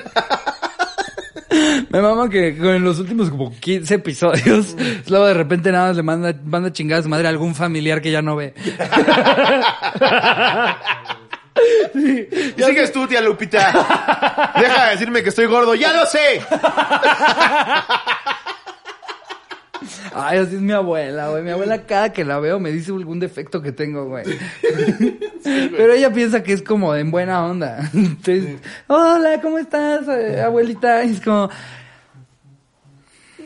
*laughs* Me mama que en los últimos como 15 episodios, luego de repente nada más le manda, manda chingada a su madre a algún familiar que ya no ve. *laughs* Y sigues tú, tía Lupita. Deja de decirme que estoy gordo. ¡Ya lo sé! *laughs* Ay, así es mi abuela, güey. Mi abuela cada que la veo me dice algún defecto que tengo, güey. *laughs* Pero ella piensa que es como en buena onda. *laughs* Entonces, hola, ¿cómo estás, eh, abuelita? Y es como...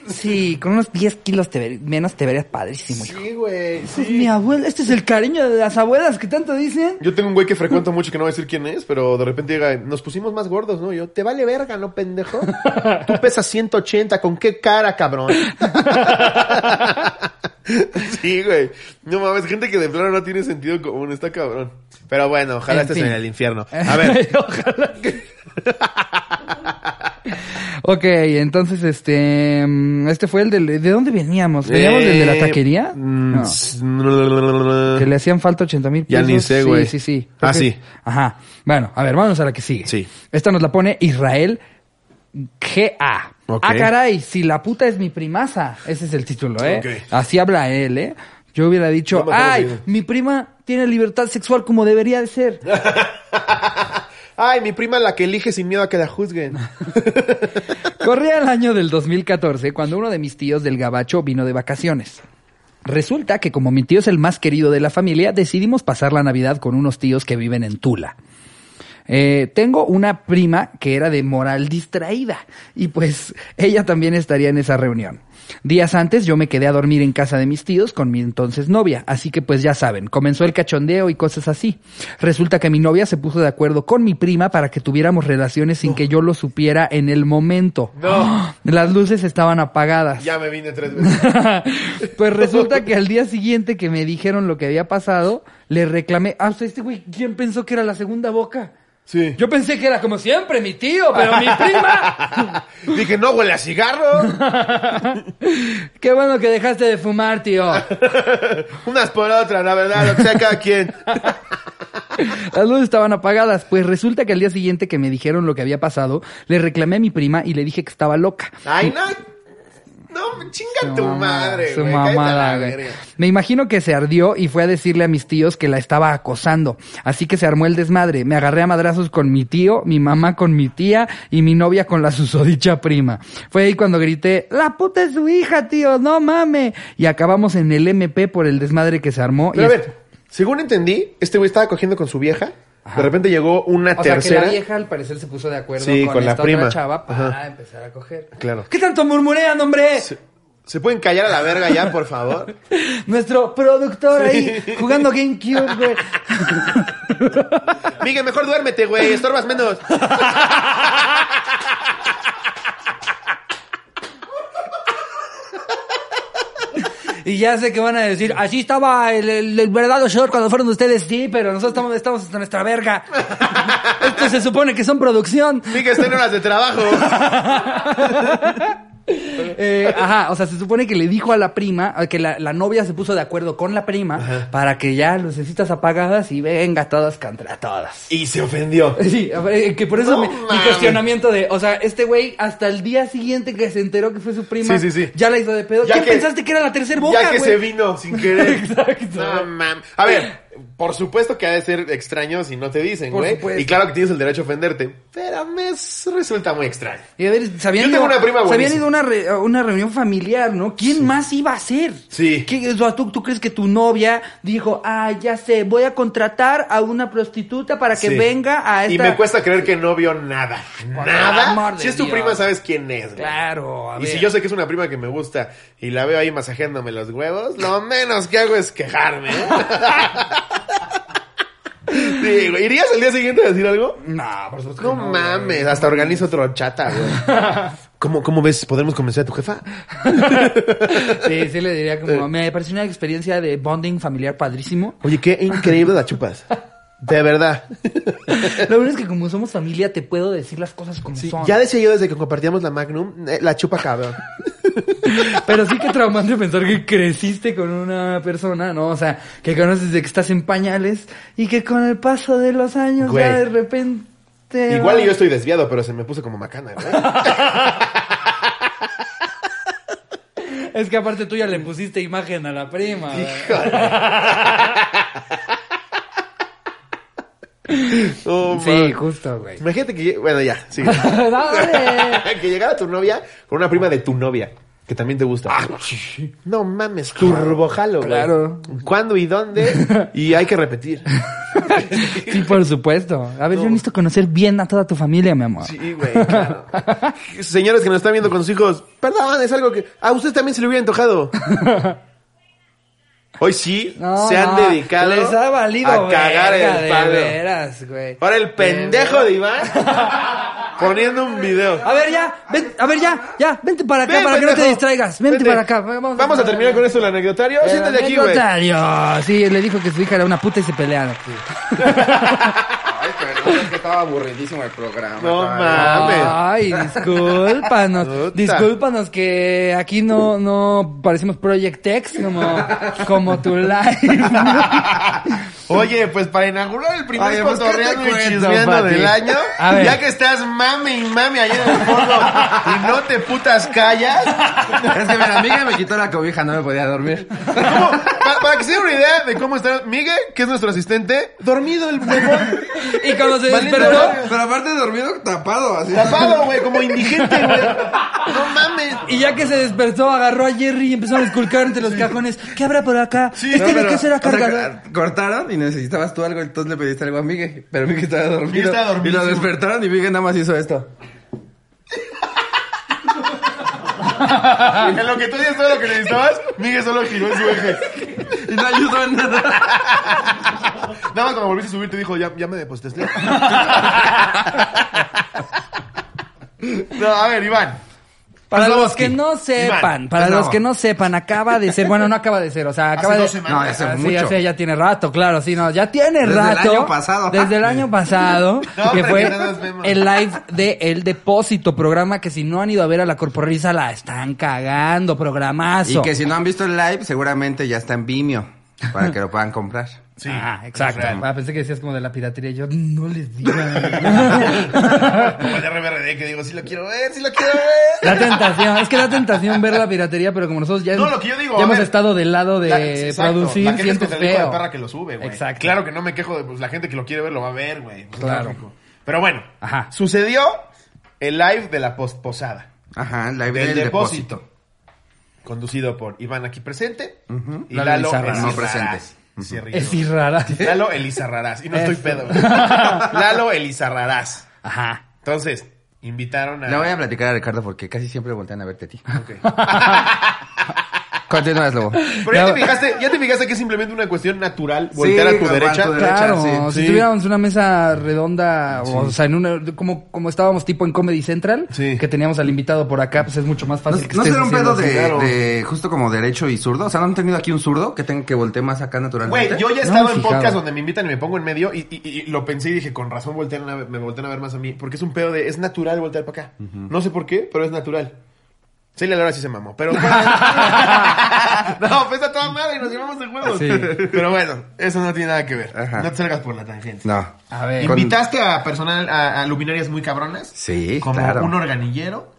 Sí, con unos 10 kilos te ver- menos te verías padrísimo, hijo. Sí, güey. Este es mi abuela, este es el cariño de las abuelas que tanto dicen. Yo tengo un güey que frecuento mucho que no voy a decir quién es, pero de repente llega, nos pusimos más gordos, ¿no? Y yo, te vale verga, ¿no, pendejo? Tú pesas 180, ¿con qué cara, cabrón? *laughs* *laughs* sí, güey. No mames, gente que de plano no tiene sentido común, está cabrón. Pero bueno, ojalá En estés fin. en el infierno. *laughs* A ver, *laughs* Ojalá que- ok, entonces este. mm, Este fue el del. ¿De dónde veníamos? ¿Veníamos del de la Eh, taquería? mm, No. Que le hacían falta 80 mil Ya pesos. ni sé, güey. Sí, sí, sí. Ah, que- sí. Ajá. Bueno, a ver, vámonos a la que sigue. Sí. Esta nos la pone Israel GA. Ah, caray, si la puta es mi primaza. Ese es el título, ¿eh? Así habla él, ¿eh? Yo hubiera dicho, ay, bien. mi prima tiene libertad sexual como debería de ser. *laughs* Ay, mi prima la que elige sin miedo a que la juzguen. *laughs* Corría el año del 2014 cuando uno de mis tíos del Gabacho vino de vacaciones. Resulta que como mi tío es el más querido de la familia, decidimos pasar la Navidad con unos tíos que viven en Tula. Eh, tengo una prima que era de moral distraída y pues ella también estaría en esa reunión. Días antes yo me quedé a dormir en casa de mis tíos con mi entonces novia, así que pues ya saben, comenzó el cachondeo y cosas así. Resulta que mi novia se puso de acuerdo con mi prima para que tuviéramos relaciones sin que yo lo supiera en el momento. No. *gasps* Las luces estaban apagadas. ya me vine tres veces. *laughs* pues resulta que al día siguiente que me dijeron lo que había pasado, le reclamé, ah, o sea, este güey, ¿quién pensó que era la segunda boca? Sí. Yo pensé que era como siempre mi tío, pero mi prima. *laughs* Dije, no huele a cigarro. *laughs* Qué bueno que dejaste de fumar, tío. *laughs* Unas por otras, la verdad, lo que sea cada quien. Las luces estaban apagadas. Pues resulta que al día siguiente que me dijeron lo que había pasado, le reclamé a mi prima y le dije que estaba loca. Ay, no. No, chinga tu madre, Su mamada, la güey. Me imagino que se ardió y fue a decirle a mis tíos que la estaba acosando. Así que se armó el desmadre. Me agarré a madrazos con mi tío, mi mamá con mi tía y mi novia con la susodicha prima. Fue ahí cuando grité, la puta es su hija, tío, no mame. Y acabamos en el MP por el desmadre que se armó. Pero y a ver, según entendí, este güey estaba cogiendo con su vieja. De repente llegó una O sea, tercera. que la vieja al parecer se puso de acuerdo Sí, con, con la esta prima. otra chava para Ajá. empezar a coger. Claro. ¿Qué tanto murmurean, hombre? ¿Se, se pueden callar a la verga ya, por favor? *laughs* Nuestro productor ahí jugando GameCube, güey. *laughs* Miguel, mejor duérmete, güey. Estorbas menos. *laughs* Y ya sé que van a decir, así estaba el, el, el verdadero short cuando fueron ustedes, sí, pero nosotros estamos, estamos hasta nuestra verga. *laughs* Esto se supone que son producción. Miguel está en horas de trabajo. *laughs* Eh, ajá, o sea, se supone que le dijo a la prima, que la, la novia se puso de acuerdo con la prima para que ya lucecitas apagadas y venga todas contra todas. Y se ofendió. *laughs* Sí, eh, que por eso No mi, cuestionamiento de, o sea, este güey hasta el día siguiente que se enteró que fue su prima, Sí, sí, sí. ya la hizo de pedo. Ya ¿Quién que- pensaste que era la tercera boca, ya que se vino sin querer. *laughs* Exacto. No, mam. A ver, por supuesto que ha de ser extraño si no te dicen, güey. Y claro que tienes el derecho a ofenderte. Pero me resulta muy extraño. Y a ver, Yo ido, tengo una prima se habían ido a una, re- una reunión familiar, ¿no? ¿Quién más iba a ser? Sí. ¿Qué, ¿tú, ¿Tú crees que tu novia dijo, ah, ya sé, voy a contratar a una prostituta para que Sí. venga a esta... Y me cuesta creer que no vio nada. Por Nada. Si es tu Dios. prima, sabes quién es, güey. Claro, a Y si yo sé que es una prima que me gusta y la veo ahí masajeándome los huevos, lo menos que hago es quejarme. ¿eh? *laughs* Sí, güey. ¿Irías al día siguiente a decir algo? No, por supuesto que No, no, mames, güey. hasta organizo otro chata, güey. *laughs* ¿Cómo, ¿Cómo ves? ¿Podremos convencer a tu jefa? *laughs* Sí, sí le diría como, *laughs* me pareció una experiencia de bonding familiar padrísimo. Oye, qué increíble la chupas. De verdad. *laughs* Lo bueno es que como somos familia te puedo decir las cosas como son. Ya decía yo desde que compartíamos la Magnum, eh, la chupa cabrón. *laughs* Pero sí que traumante pensar que creciste con una persona, ¿no? O sea, que conoces desde que estás en pañales y que con el paso de los años Güey. ya de repente... Igual y yo estoy desviado, pero se me puso como macana, güey. *laughs* Es que aparte tú ya le pusiste imagen a la prima. ¿verdad? *laughs* Oh, Sí, man. justo, güey. Imagínate que... Bueno, ya, sigue. *laughs* *laughs* Que llegara tu novia con una prima de tu novia. Que también te gusta. Ah, No mames, turbojalo, güey. Claro. ¿Cuándo y dónde? Y hay que repetir. Sí, por supuesto. A ver, yo necesito conocer bien a toda tu familia, mi amor. Sí, güey, claro. Señores que nos están viendo con sus hijos, perdón, es algo que a usted también se le hubiera antojado. Hoy sí No, se han no, dedicado les ha valido a cagar verga, el de palo. veras, güey. Ahora el pendejo De de Iván *laughs* poniendo un video. A ver, ya, ven, a ver, ya, ya, vente para acá Ven, para que no te pendejo. distraigas. Vente, Vente. para acá. Vamos, Vamos a terminar con esto el anecdotario. Siéntate aquí, güey. anecdotario. Sí, le dijo que su hija era una puta y se pelearon. *laughs* Ay, perdón, es que estaba aburridísimo el programa. No mames. Ay, discúlpanos. Puta. discúlpanos que aquí no, no parecemos Project X como, como tu live. Oye, pues para inaugurar el primer Oye, pues, ¿qué te cotorreando y chismeando del año, A ver. ya que estás mame y mame allá en el fondo y no te putas callas, Es que mi amiga me quitó la cobija, no me podía dormir. ¿Cómo? Pa- para que se den una idea de cómo está Miguel, que es nuestro asistente, dormido el bebón, Y cuando se Valiendo despertó, verga. Pero aparte dormido tapado, así. tapado, güey, como indigente, güey. *laughs* No mames. y ya que se despertó, agarró a Jerry y empezó a esculcar entre los cajones. ¿Qué habrá por acá? Sí, este No, de pero, qué será o sea, cargador. cortaron y necesitabas tú algo, entonces le pediste algo a Miguel. Pero Miguel estaba dormido. Miguel estaba y dormidísimo. lo despertaron y Miguel nada más hizo esto. *laughs* En lo que tú dices todo lo que necesitabas, Miguel solo giró en su eje. Y no ayudó en nada. *laughs* Nada más cuando volviste a subir te dijo, ya, ya me depositaste. *laughs* No, a ver, Iván. Para los que no sepan, Iván, para los que no sepan, acaba de ser, bueno, no acaba de ser, o sea, acaba dos de semanas. No, hace Ah, sí, mucho. ya sé, ya tiene rato, claro, sí, no, ya tiene Desde el rato. año pasado. Desde el año pasado, *laughs* No, que fue no el live de El Depósito, programa que si no han ido a ver a la corporrisa la están cagando, programazo. Y que si no han visto el live, seguramente ya está en Vimeo. Para que lo puedan comprar. Sí, ah, exacto. Ah, pensé que decías como de la piratería. Yo no les digo. Como el RBRD que digo, sí lo quiero ver, sí lo quiero ver. La tentación, es que da tentación ver la piratería, pero como nosotros ya, No, lo que yo digo, ya a hemos ver. estado del lado de La- exacto, producir, la queja es de feo. perra que lo sube, güey. Exacto. Claro que no me quejo de pues, la gente que lo quiere ver lo va a ver, güey. Pues, Claro. Pero bueno, Ajá. sucedió el live de la posposada. Ajá, el live Del del, depósito. depósito. Conducido por Iván aquí presente y Lalo Lalo. No presente. Sí, rico. Es irrara. Lalo Elizarrarás. Y no estoy pedo. güey. *laughs* Lalo Elizarrarás. Ajá. Entonces, invitaron a... Le voy a platicar a Ricardo porque casi siempre voltean a verte a ti. Ok. *laughs* Continúas, *laughs* Lobo. Pero ya te, fijaste, ya te fijaste que es simplemente una cuestión natural voltear Sí, a tu derecha. a tu derecha. Claro, sí. si Sí. tuviéramos una mesa redonda, o, sea, en una, como, como estábamos tipo en Comedy Central, Sí. que teníamos al invitado por acá, pues es mucho más ¿No, fácil que no será un pedo de, justo como derecho y zurdo? O sea, ¿no han tenido aquí un zurdo que tenga que voltear más acá naturalmente? Güey, yo ya he estado en fijado. podcast donde me invitan y me pongo en medio y, y- y lo pensé y dije, con razón voltean a ver- me voltean a ver más a mí. Porque es un pedo de, es natural voltear para acá. No sé por qué, pero es natural. Celia Lora sí se mamó, pero... *laughs* no, pues está toda madre y nos llevamos de juegos. Sí. Pero bueno, eso no tiene nada que ver. Ajá. No te salgas por la tangente. No. A ver. Con- ¿Invitaste a personal, a, a luminarias muy cabronas? Sí, Como claro. un organillero.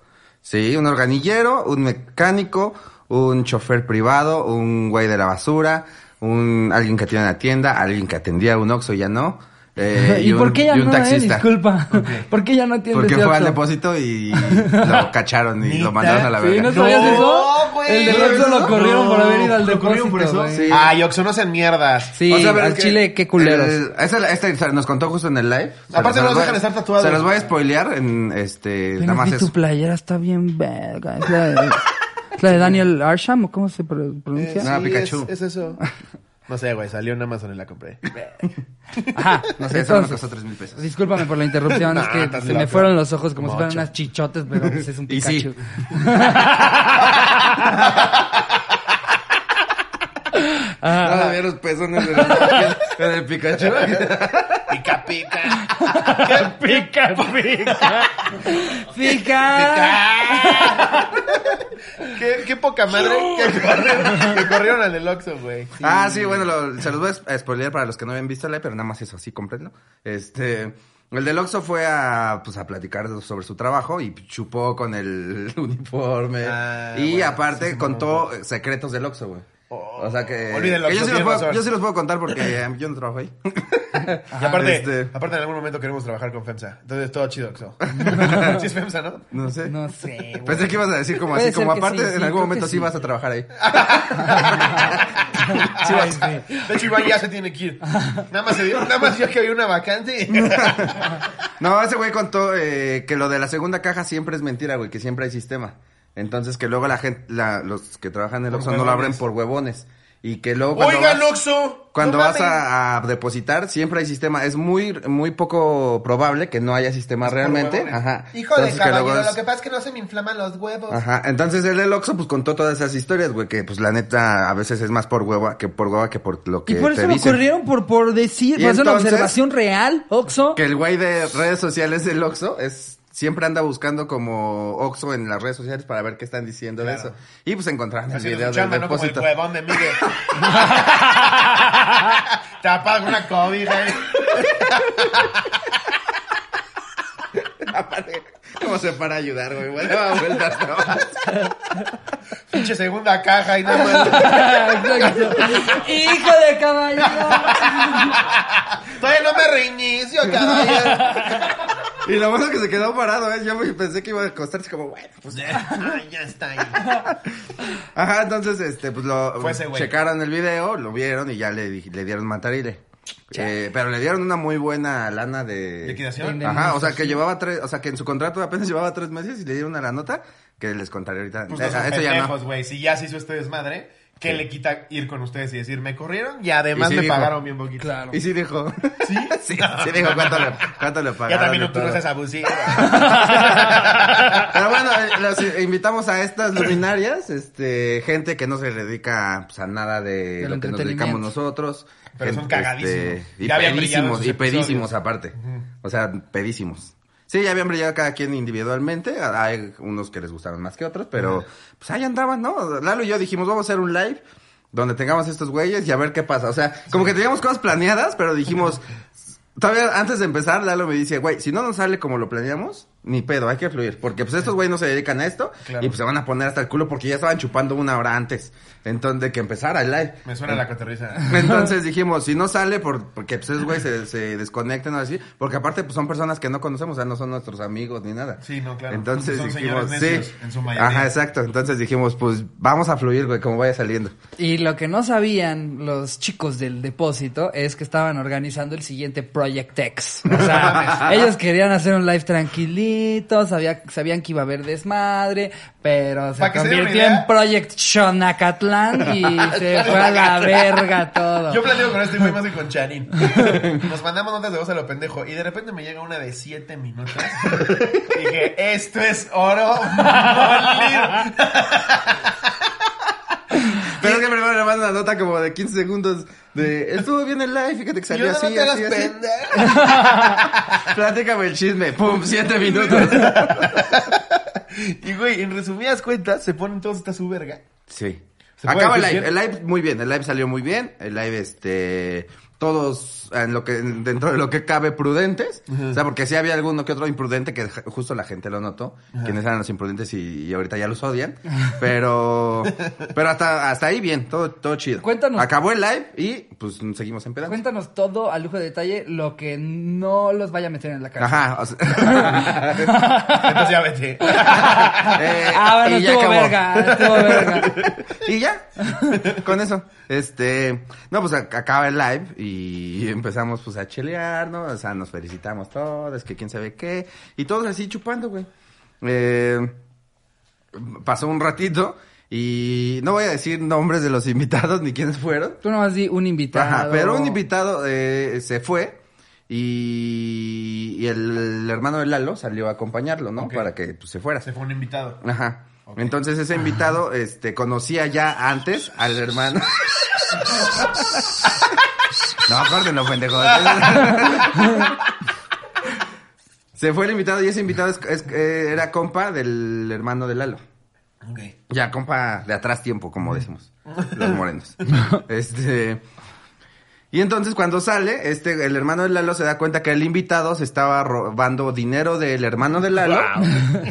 Sí, un organillero, un mecánico, un chofer privado, un güey de la basura, un alguien que tiene una tienda, alguien que atendía un Oxxo y ya no. Eh, *laughs* ¿Y, un, por qué ya y un no, eh? taxista. Disculpa. *laughs* ¿Por qué ya no atiende Porque fue al Oxxo? depósito y *laughs* lo cacharon y lo mandaron a la Sí, verga. ¿no sabías No, eso? güey. El del Oxxo lo corrieron por haber ido al ¿Lo corrieron por depósito, eso? Sí. Ay, Oxo, no sean mierdas. Sí, O sea, pero al es que chile, qué culeros. el- esa- esta nos contó justo en el live. Aparte los no nos voy- dejan estar tatuados. Se los voy a spoilear en este, nada más vi tu eso. playera, está bien verga. Es la de, es la de Daniel Arsham, ¿o cómo se pro- pronuncia? No, Pikachu. Es, es eso. No sé, güey, salió en Amazon y la compré. *laughs* Ajá, No sé, eso nos entonces, costó tres mil pesos. discúlpame por la interrupción, *laughs* es que se me fueron los ojos como si fueran unas chichotes, pero pues es un Y sí. *laughs* Pikachu. Ah, había los pezones de en el Pikachu. Pica, pica. Pica, pica. Pica. qué, qué poca madre que corrieron, que corrieron al del Oxxo, güey. Ah, sí, bueno, lo- se los voy a spoilear para los que no habían visto el live, pero nada más eso, así, comprenlo. Este, el del Oxxo fue a, pues, a platicar sobre su trabajo y chupó con el *laughs* uniforme. Ah, y bueno, aparte sí, sí, contó secretos del Oxxo, güey. Oh, o sea que... olviden el que yo, sí los puedo, yo sí los puedo contar porque eh, yo no trabajo ahí. *laughs* Y aparte, este- aparte en algún momento queremos trabajar con FEMSA. Entonces todo chido, Oxxo. *laughs* sí es FEMSA, ¿no? No sé. No sé, güey. Pensé que ibas a decir como así, como aparte sí, sí, en algún momento sí vas a trabajar ahí. *laughs* Ay. De hecho, Iván ya se tiene que ir. Nada más, se dio, nada más vio que había una vacante. No, ese güey contó eh, que lo de la segunda caja siempre es mentira, güey, que siempre hay sistema. Entonces que luego la gente, la- los que trabajan en el Oxxo no lo abren por huevones. Y que luego cuando Oigan, vas, Oxxo. cuando no vas a, a depositar siempre hay sistema. Es muy muy poco probable que no haya sistema realmente. Ajá. Hijo de que caballero, es- lo que pasa es que no se me inflaman los huevos. Ajá, entonces el del Oxxo pues contó todas esas historias, güey, que pues la neta a veces es más por hueva que por hueva que por lo que Y por te eso lo dicen. corrieron por, por decir, por hacer una observación real, Oxo. Que el güey de redes sociales del Oxxo es siempre anda buscando como Oxxo en las redes sociales para ver qué están diciendo Claro. de eso. Y pues encontraron el video del chamba, ¿no? Como el depósito. huevón de Miguel. *laughs* Te apaga una cobija. ¿eh? *laughs* ¿Cómo se para ayudar, güey? Bueno, da vueltas nomás. *laughs* Pinche segunda caja y nada más. Hijo de caballero. Todavía no me reinicio, caballero. *laughs* Y lo bueno es que se quedó parado, ¿eh? Yo pensé que iba a acostarse como, bueno, pues ya. Está *laughs* ahí. *laughs* Ajá, entonces, este, pues lo Fue ese güey. checaron el video, lo vieron y ya le, le dieron matarile. Eh, pero le dieron una muy buena lana de... ¿Liquidación? De- Ajá, o sea que llevaba tres, o sea que en su contrato apenas llevaba tres meses y le dieron una la nota que les contaré ahorita. Pues no Eh, son eso ya pendejos, no. güey. Si ya se hizo este desmadre, ¿qué le quita ir con ustedes y decir, me corrieron? Y además Y sí me dijo. pagaron bien poquito. Claro. Y sí dijo. *laughs* ¿Sí? *laughs* sí, sí dijo cuánto le, cuánto le Ya pagaron. también y tú no seas abusivo. Pero bueno, eh, los invitamos a estas *laughs* luminarias, este, gente que no se dedica pues, a nada de Del lo que nos dedicamos nosotros. Pero son Gente, cagadísimos. este, y Ya pedísimos, y pedísimos aparte. O sea, pedísimos. Sí, ya habían brillado cada quien individualmente. Hay unos que les gustaron más que otros, pero pues ahí andaban, ¿no? Lalo y yo dijimos, vamos a hacer un live donde tengamos estos güeyes y a ver qué pasa. O sea, como que teníamos cosas planeadas, pero dijimos, *laughs* todavía antes de empezar, Lalo me dice, güey, si no nos sale como lo planeamos, ni pedo, hay que fluir. Porque pues estos güeyes no se dedican a esto Claro. y pues se van a poner hasta el culo porque ya estaban chupando una hora antes. Entonces, de que empezara el live. Me suena la cotorriza. *laughs* Entonces dijimos, si no sale, por, porque pues esos güeyes se, se desconectan o así, porque aparte pues son personas que no conocemos, o sea, no son nuestros amigos ni nada. Sí, no, claro. Entonces Son dijimos, sí. necios, en su mayoría. Ajá, exacto. Entonces dijimos, pues vamos a fluir, güey, como vaya saliendo. Y lo que no sabían los chicos del depósito es que estaban organizando el siguiente Project X. O sea, *laughs* ellos querían hacer un live tranquilito, sabía, sabían que iba a haber desmadre, pero se se convirtió idea. en Project Xonacatlán y *laughs* se fue a la verga todo. Yo planteo con este güey más que con Chanin. *laughs* Nos mandamos notas de voz a lo pendejo y de repente me llega una de 7 minutos. Y *laughs* dije, esto es oro primero le mandan una nota como de 15 segundos de, estuvo bien el live, fíjate que Yo salió no así, te hagas así, así. *laughs* Platícame el chisme, pum, 7 minutos. Y, güey, en resumidas cuentas, se ponen todos hasta su verga. Sí. ¿Se puede Acaba el live. El live muy bien. El live salió muy bien. El live, este. Todos en lo que dentro de lo que cabe prudentes, o sea, porque sí había alguno que otro imprudente que justo la gente lo notó, quienes eran los imprudentes y, y ahorita ya los odian, *laughs* pero pero hasta hasta ahí bien, todo todo chido. Cuéntanos. Acabó el live y pues seguimos empezando. Cuéntanos todo a lujo de detalle lo que no los vaya a meter en la cara. Ajá, o sea, *laughs* Entonces ya vete. *laughs* eh, Ah, bueno, estuvo acabó. verga, estuvo verga. y ya, con eso. Este, no, pues ac- acaba el live y *laughs* empezamos pues a chelear, ¿no? O sea, nos felicitamos todos, que quién sabe qué, y todos así chupando, güey. Eh, pasó un ratito y no voy a decir nombres de los *laughs* invitados ni quiénes fueron. Tú nomás di un invitado. Ajá, pero un invitado eh, se fue y, y el, hermano de Lalo salió a acompañarlo, ¿no? Para que pues, se fuera. Se fue un invitado. Ajá. Entonces ese invitado, este, conocía ya antes al hermano. *laughs* no, córtenlo, pendejo. *laughs* Se fue el invitado y ese invitado es- es- eh, era compa del hermano de Lalo. Ok. Ya, compa de atrás tiempo, como decimos, los morenos. *laughs* este. Y entonces cuando sale, este, el hermano de Lalo se da cuenta que el invitado se estaba robando dinero del hermano de Lalo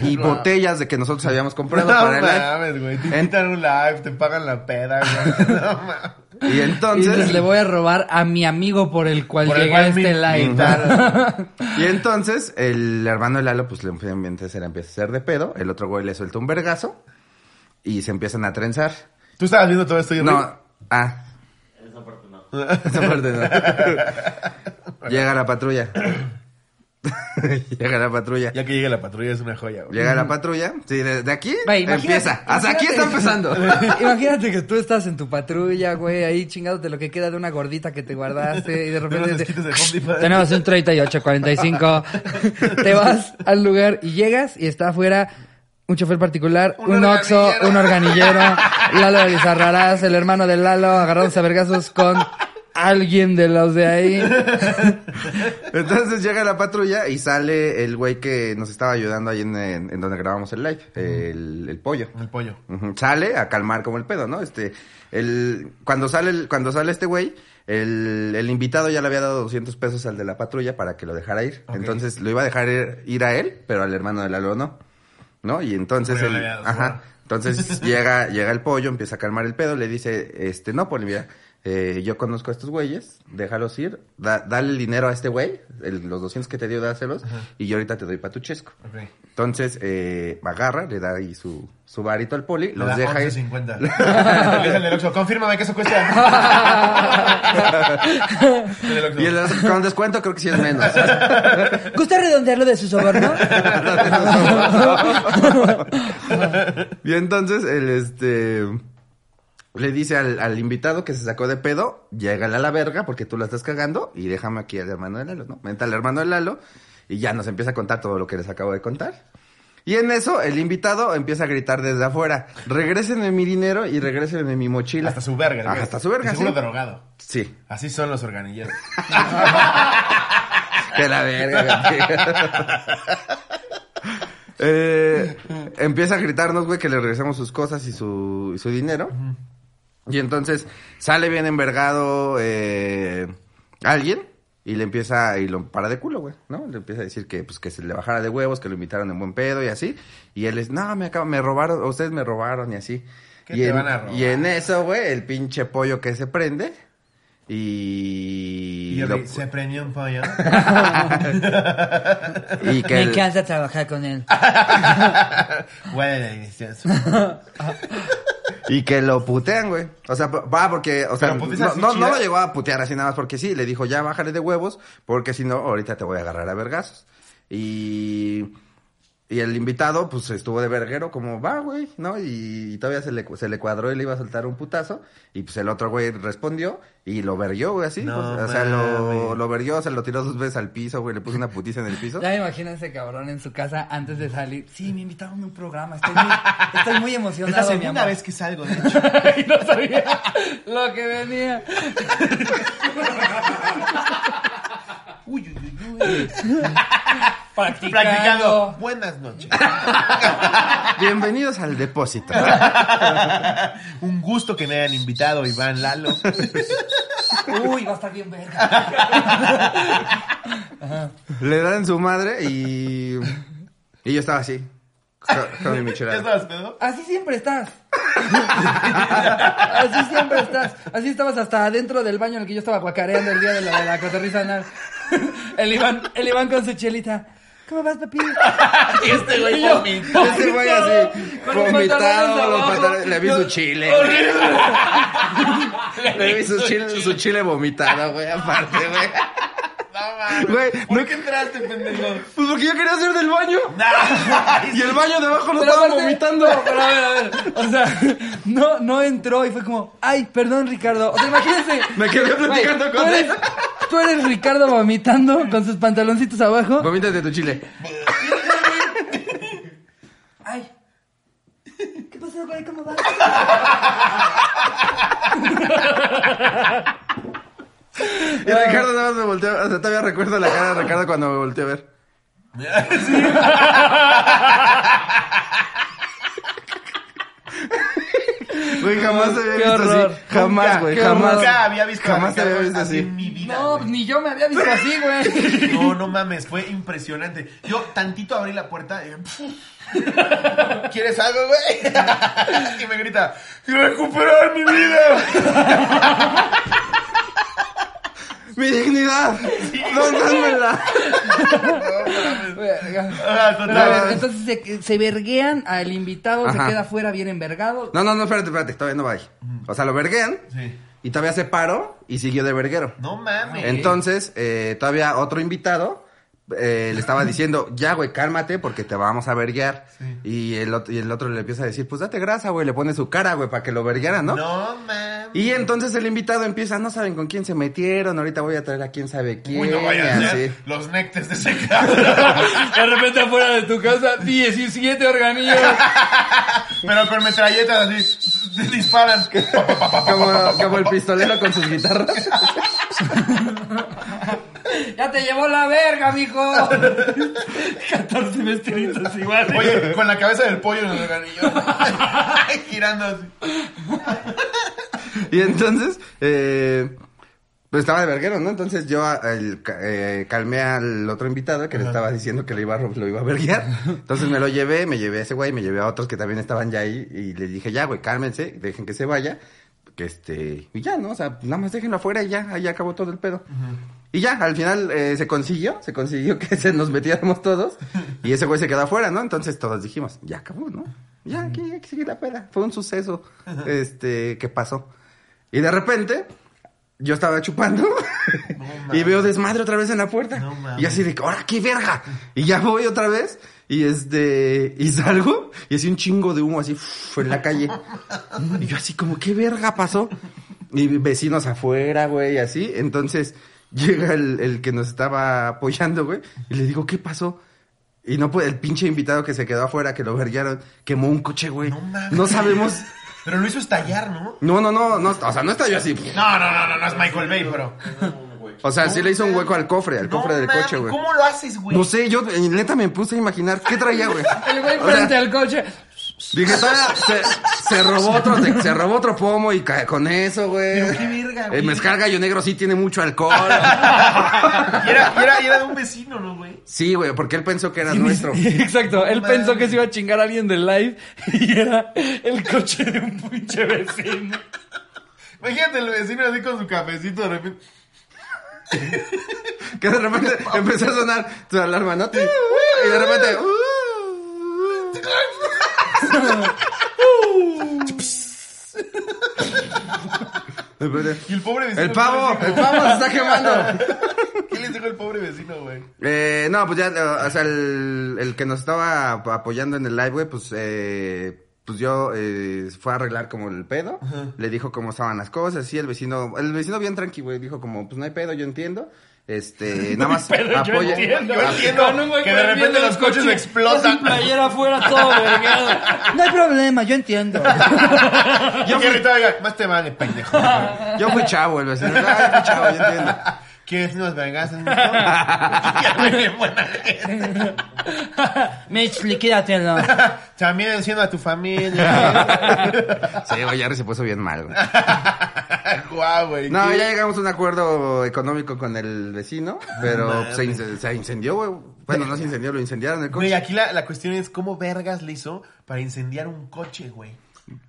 y botellas de que nosotros habíamos comprado No para el live. mames, güey. Te En- invitan a un live, te pagan la peda, güey. *laughs* No mames. Y Y entonces, dices, le voy a robar a mi amigo por el cual Por el a este live. *laughs* y entonces el hermano de Lalo, pues le obviamente se le empieza a hacer de pedo. El otro güey le suelta un vergazo y se empiezan a trenzar. ¿Tú estabas viendo todo esto? Jerry? No, ah. Esa parte no. *laughs* Llega la patrulla. *coughs* Llega la patrulla. Ya que llegue la patrulla es una joya, güey. Llega la patrulla. Sí, de, de aquí empieza. Hasta aquí está empezando. *laughs* Imagínate que tú estás en tu patrulla, güey, ahí chingándote lo que queda de una gordita que te guardaste y de repente te- de tenemos un 3845. *laughs* te vas al lugar y llegas y está afuera un chofer particular, Un un, oxo, organillero. un organillero, Lalo de Lizarrarás, el hermano de Lalo, agarrándose a vergazos con alguien de los de ahí. *laughs* Entonces llega la patrulla y sale el güey que nos estaba ayudando ahí en, en- en donde grabamos el live, el, el pollo. El pollo. Sale a calmar como el pedo, ¿no? Este, el, cuando sale, el- cuando sale este güey, el, el invitado ya le había dado 200 pesos al de la patrulla para que lo dejara ir. Entonces lo iba a dejar ir, ir a él, pero al hermano de Lalo no. ¿No? Y entonces dado ajá. Entonces *laughs* llega, llega el pollo, empieza a calmar el pedo, le dice, este, no, Poli, mira, eh, yo conozco a estos güeyes, déjalos ir, da- dale el dinero a este güey, el- los 200 que te dio, dáselos, y yo ahorita te doy para tu chesco. Entonces, eh, agarra, le da ahí su, su varito al poli, Le los da deja ir. 11.50. *laughs* Le dice al del Oxxo, confírmame que eso cuesta. Y el, con descuento creo que sí es menos. ¿Gusta redondearlo de su soborno? *laughs* *laughs* y entonces, el este, le dice al, al invitado que se sacó de pedo, llégale a la verga porque tú la estás cagando y déjame aquí al hermano de Lalo, ¿no? Menta al hermano de Lalo y ya nos empieza a contar todo lo que les acabo de contar. Y en eso, el invitado empieza a gritar desde afuera, regrésenme mi dinero y regrésenme mi mochila. Hasta su verga. Ajá, hasta su verga, Seguro sí. drogado. Sí. Así son los organilleros. *laughs* Que la verga. *laughs* Eh, empieza a gritarnos, güey, que le regresamos sus cosas y su, y su dinero. Y entonces sale bien envergado eh, alguien y le empieza, y lo para de culo, güey, ¿no? Le empieza a decir que, pues, que se le bajara de huevos, que lo invitaron en buen pedo y así. Y él es, no, me acabo, me robaron, ustedes me robaron y así. ¿Qué y, te en, van a robar? y en eso, güey, el pinche pollo que se prende. Y... Yo lo- se prendió un pollo. *laughs* y que el- trabajar con él. *laughs* Huele delicioso. Y que lo putean, güey. O sea, va porque, o sea, no, no, lo llegó a putear así nada más porque sí. Le dijo, ya bájale de huevos, porque si no, ahorita te voy a agarrar a vergazos. Y, y el invitado, pues, estuvo de verguero, como, va, güey, ¿no? Y, todavía se le, se le cuadró y le iba a soltar un putazo. Y pues el otro güey respondió y lo verguió, güey, así. No pues, o sea, lo, lo verguió, se lo tiró dos veces al piso, güey, le puso una putiza en el piso. Ya ese cabrón en su casa antes de salir. Sí, me invitaron a un programa. Estoy muy, estoy muy Es emocionado. la mi segunda amor. vez que salgo, de *laughs* hecho. y no sabía lo que venía. Practicando. Practicando. Buenas noches. *laughs* Bienvenidos al depósito. *laughs* Un gusto que me hayan invitado, Iván Lalo. *laughs* Uy, va a estar bien verga. Le dan su madre y. Y yo estaba así. Con, mi ¿Ya michelada. estabas pedo? Así siempre estás. Así siempre estás. Así estabas hasta adentro del baño en el que yo estaba guacareando el día de la, de la cotorriza anal. *laughs* El Iván, el Iván con su chelita. ¿Cómo vas, papi? *laughs* Y este güey vomitó. Ese güey así, vomitado, los pantalones- le vi su chile. *laughs* Le vi su chile, su chile vomitado, güey, aparte, güey. No mames. Güey, ¿Por no- qué entraste, pendejo? Pues porque yo quería hacer del baño. Nah. Y el baño de abajo lo Pero estaba aparte- vomitando. pero a ver, a ver. O sea, *laughs* no, no entró y fue como, ay, perdón, Ricardo. O sea, imagínense. *laughs* Me quedé platicando Güey, con tú eres, él. tú eres Ricardo vomitando con sus pantaloncitos abajo. Vomítate tu chile. *laughs* Ay. ¿Qué pasó, güey? ¿Cómo vas? Y Ricardo nada más me volteó. O sea, todavía recuerdo la cara de Ricardo cuando me volteó a ver. *laughs* Güey, jamás te había Qué visto horror. así. Jamás, Nunca, güey, jamás. Nunca había visto a Jamás te había Ricardo visto así. en mi vida. No, güey. ni yo me había visto así, güey. No, no mames, fue impresionante. Yo tantito abrí la puerta y... ¿Quieres algo, güey? *laughs* Y me grita, ¡Quiero recuperar mi vida! ¡Mi dignidad! ¡No. Ah, total. entonces se, se verguean al invitado, Ajá. se queda afuera bien envergado. No, no, no, espérate, espérate, todavía no va ahí. O sea, lo verguean Sí. y todavía se paró y siguió de verguero. No mames. Entonces, eh, todavía otro invitado eh, le estaba diciendo, ya, güey, cálmate porque te vamos a verguear. Y, el, ot- y el otro le empieza a decir, pues date grasa, güey, le pone su cara, güey, para que lo verguearan, ¿no? No mames. Y entonces el invitado empieza, no saben con quién se metieron, ahorita voy a traer a quién sabe quién. Uy, no y vayan a ser los nectes de ese cabrón. *laughs* De repente afuera de tu casa, 17 organillos. *laughs* Pero con metralletas así, disparan. *laughs* Como, como el pistolero con sus guitarras. Ya te llevó la verga, mijo. *laughs* 14 vestiditos iguales. Oye, con la cabeza del pollo en el organillo. *laughs* *laughs* Girando así. Y entonces, eh, pues estaba de verguero, ¿no? Entonces yo el eh, calmé al otro invitado que le estaba diciendo que lo iba, a, lo iba a verguear. Entonces me lo llevé, me llevé a ese güey, me llevé a otros que también estaban ya ahí y le dije, ya, güey, cálmense, dejen que se vaya. Que este, y ya, ¿no? O sea, nada más déjenlo afuera y ya, ahí acabó todo el pedo. Y ya, al final eh, se consiguió, se consiguió que *laughs* se nos metiéramos todos y ese güey se quedó afuera, ¿no? Entonces todos dijimos, ya acabó, ¿no? Ya, aquí, aquí sigue la peda. Fue un suceso, este, que pasó. Y de repente, yo estaba chupando *laughs* y veo desmadre otra vez en la puerta. No y así de, ¡ahora qué verga! Y ya voy otra vez y este, y salgo y así un chingo de humo así uf, en la calle. Y yo así como, ¿qué verga pasó? Y vecinos afuera, güey, así. Entonces llega el, el que nos estaba apoyando, güey, y le digo, ¿qué pasó? Y no puede, el pinche invitado que se quedó afuera, que lo verguearon, quemó un coche, güey. No mames. No sabemos. Pero lo hizo estallar, ¿no? No, no, no, no, o sea, no estalló así. No, no, no, no, no es Michael Bay, pero. O sea, sí le hizo un hueco al cofre, al No cofre del coche, güey. ¿Cómo lo haces, güey? No sé, yo eh, neta me puse a imaginar qué traía, güey. *laughs* El güey O sea, frente al coche. Dije, todavía se, se robó otro, se, se robó otro pomo y cae con eso, güey. Pero qué verga, güey. El mezcal gallo negro sí tiene mucho alcohol. *laughs* Y era, y era, y era de un vecino, ¿no, güey? Sí, güey, porque él pensó que era nuestro. *laughs* Exacto, él pensó que se iba a chingar a alguien del live y era el coche de un pinche vecino. Imagínate el vecino así con su cafecito de repente. Que de repente *laughs* empezó a sonar tu alarma, ¿no? Y de repente... *laughs* Y el pobre vecino. El pavo, ¿qué el pavo se está quemando. *laughs* ¿Qué les dijo el pobre vecino, güey? Eh, no, pues ya, o sea, el, el que nos estaba ap- apoyando en el live, güey, pues, eh, pues yo, eh, fue a arreglar como el pedo, le dijo cómo estaban las cosas, sí, el vecino, el vecino bien tranqui, güey, dijo como, pues no hay pedo, yo entiendo, este, *laughs* nada más Pero yo apoya. entiendo. Yo entiendo que de repente en los coches explotan. Sin playera afuera todo *laughs* vergado. No hay problema, yo entiendo. *laughs* Yo oiga, más te vale, pendejo. Yo fui chavo, el vecino, yo fui chavo, yo entiendo. ¿Quieres bien buena gente. Mitch, liquídatelo. *laughs* También enciendo a tu familia. *laughs* Sí, güey, Jerry se puso bien mal, güey. *laughs* Guau, güey. No, ¿qué? ya llegamos a un acuerdo económico con el vecino, pero mames. se, ince- se incendió, güey. Bueno, no se incendió, lo incendiaron el coche. Güey, aquí la, la cuestión es cómo vergas le hizo para incendiar un coche, güey.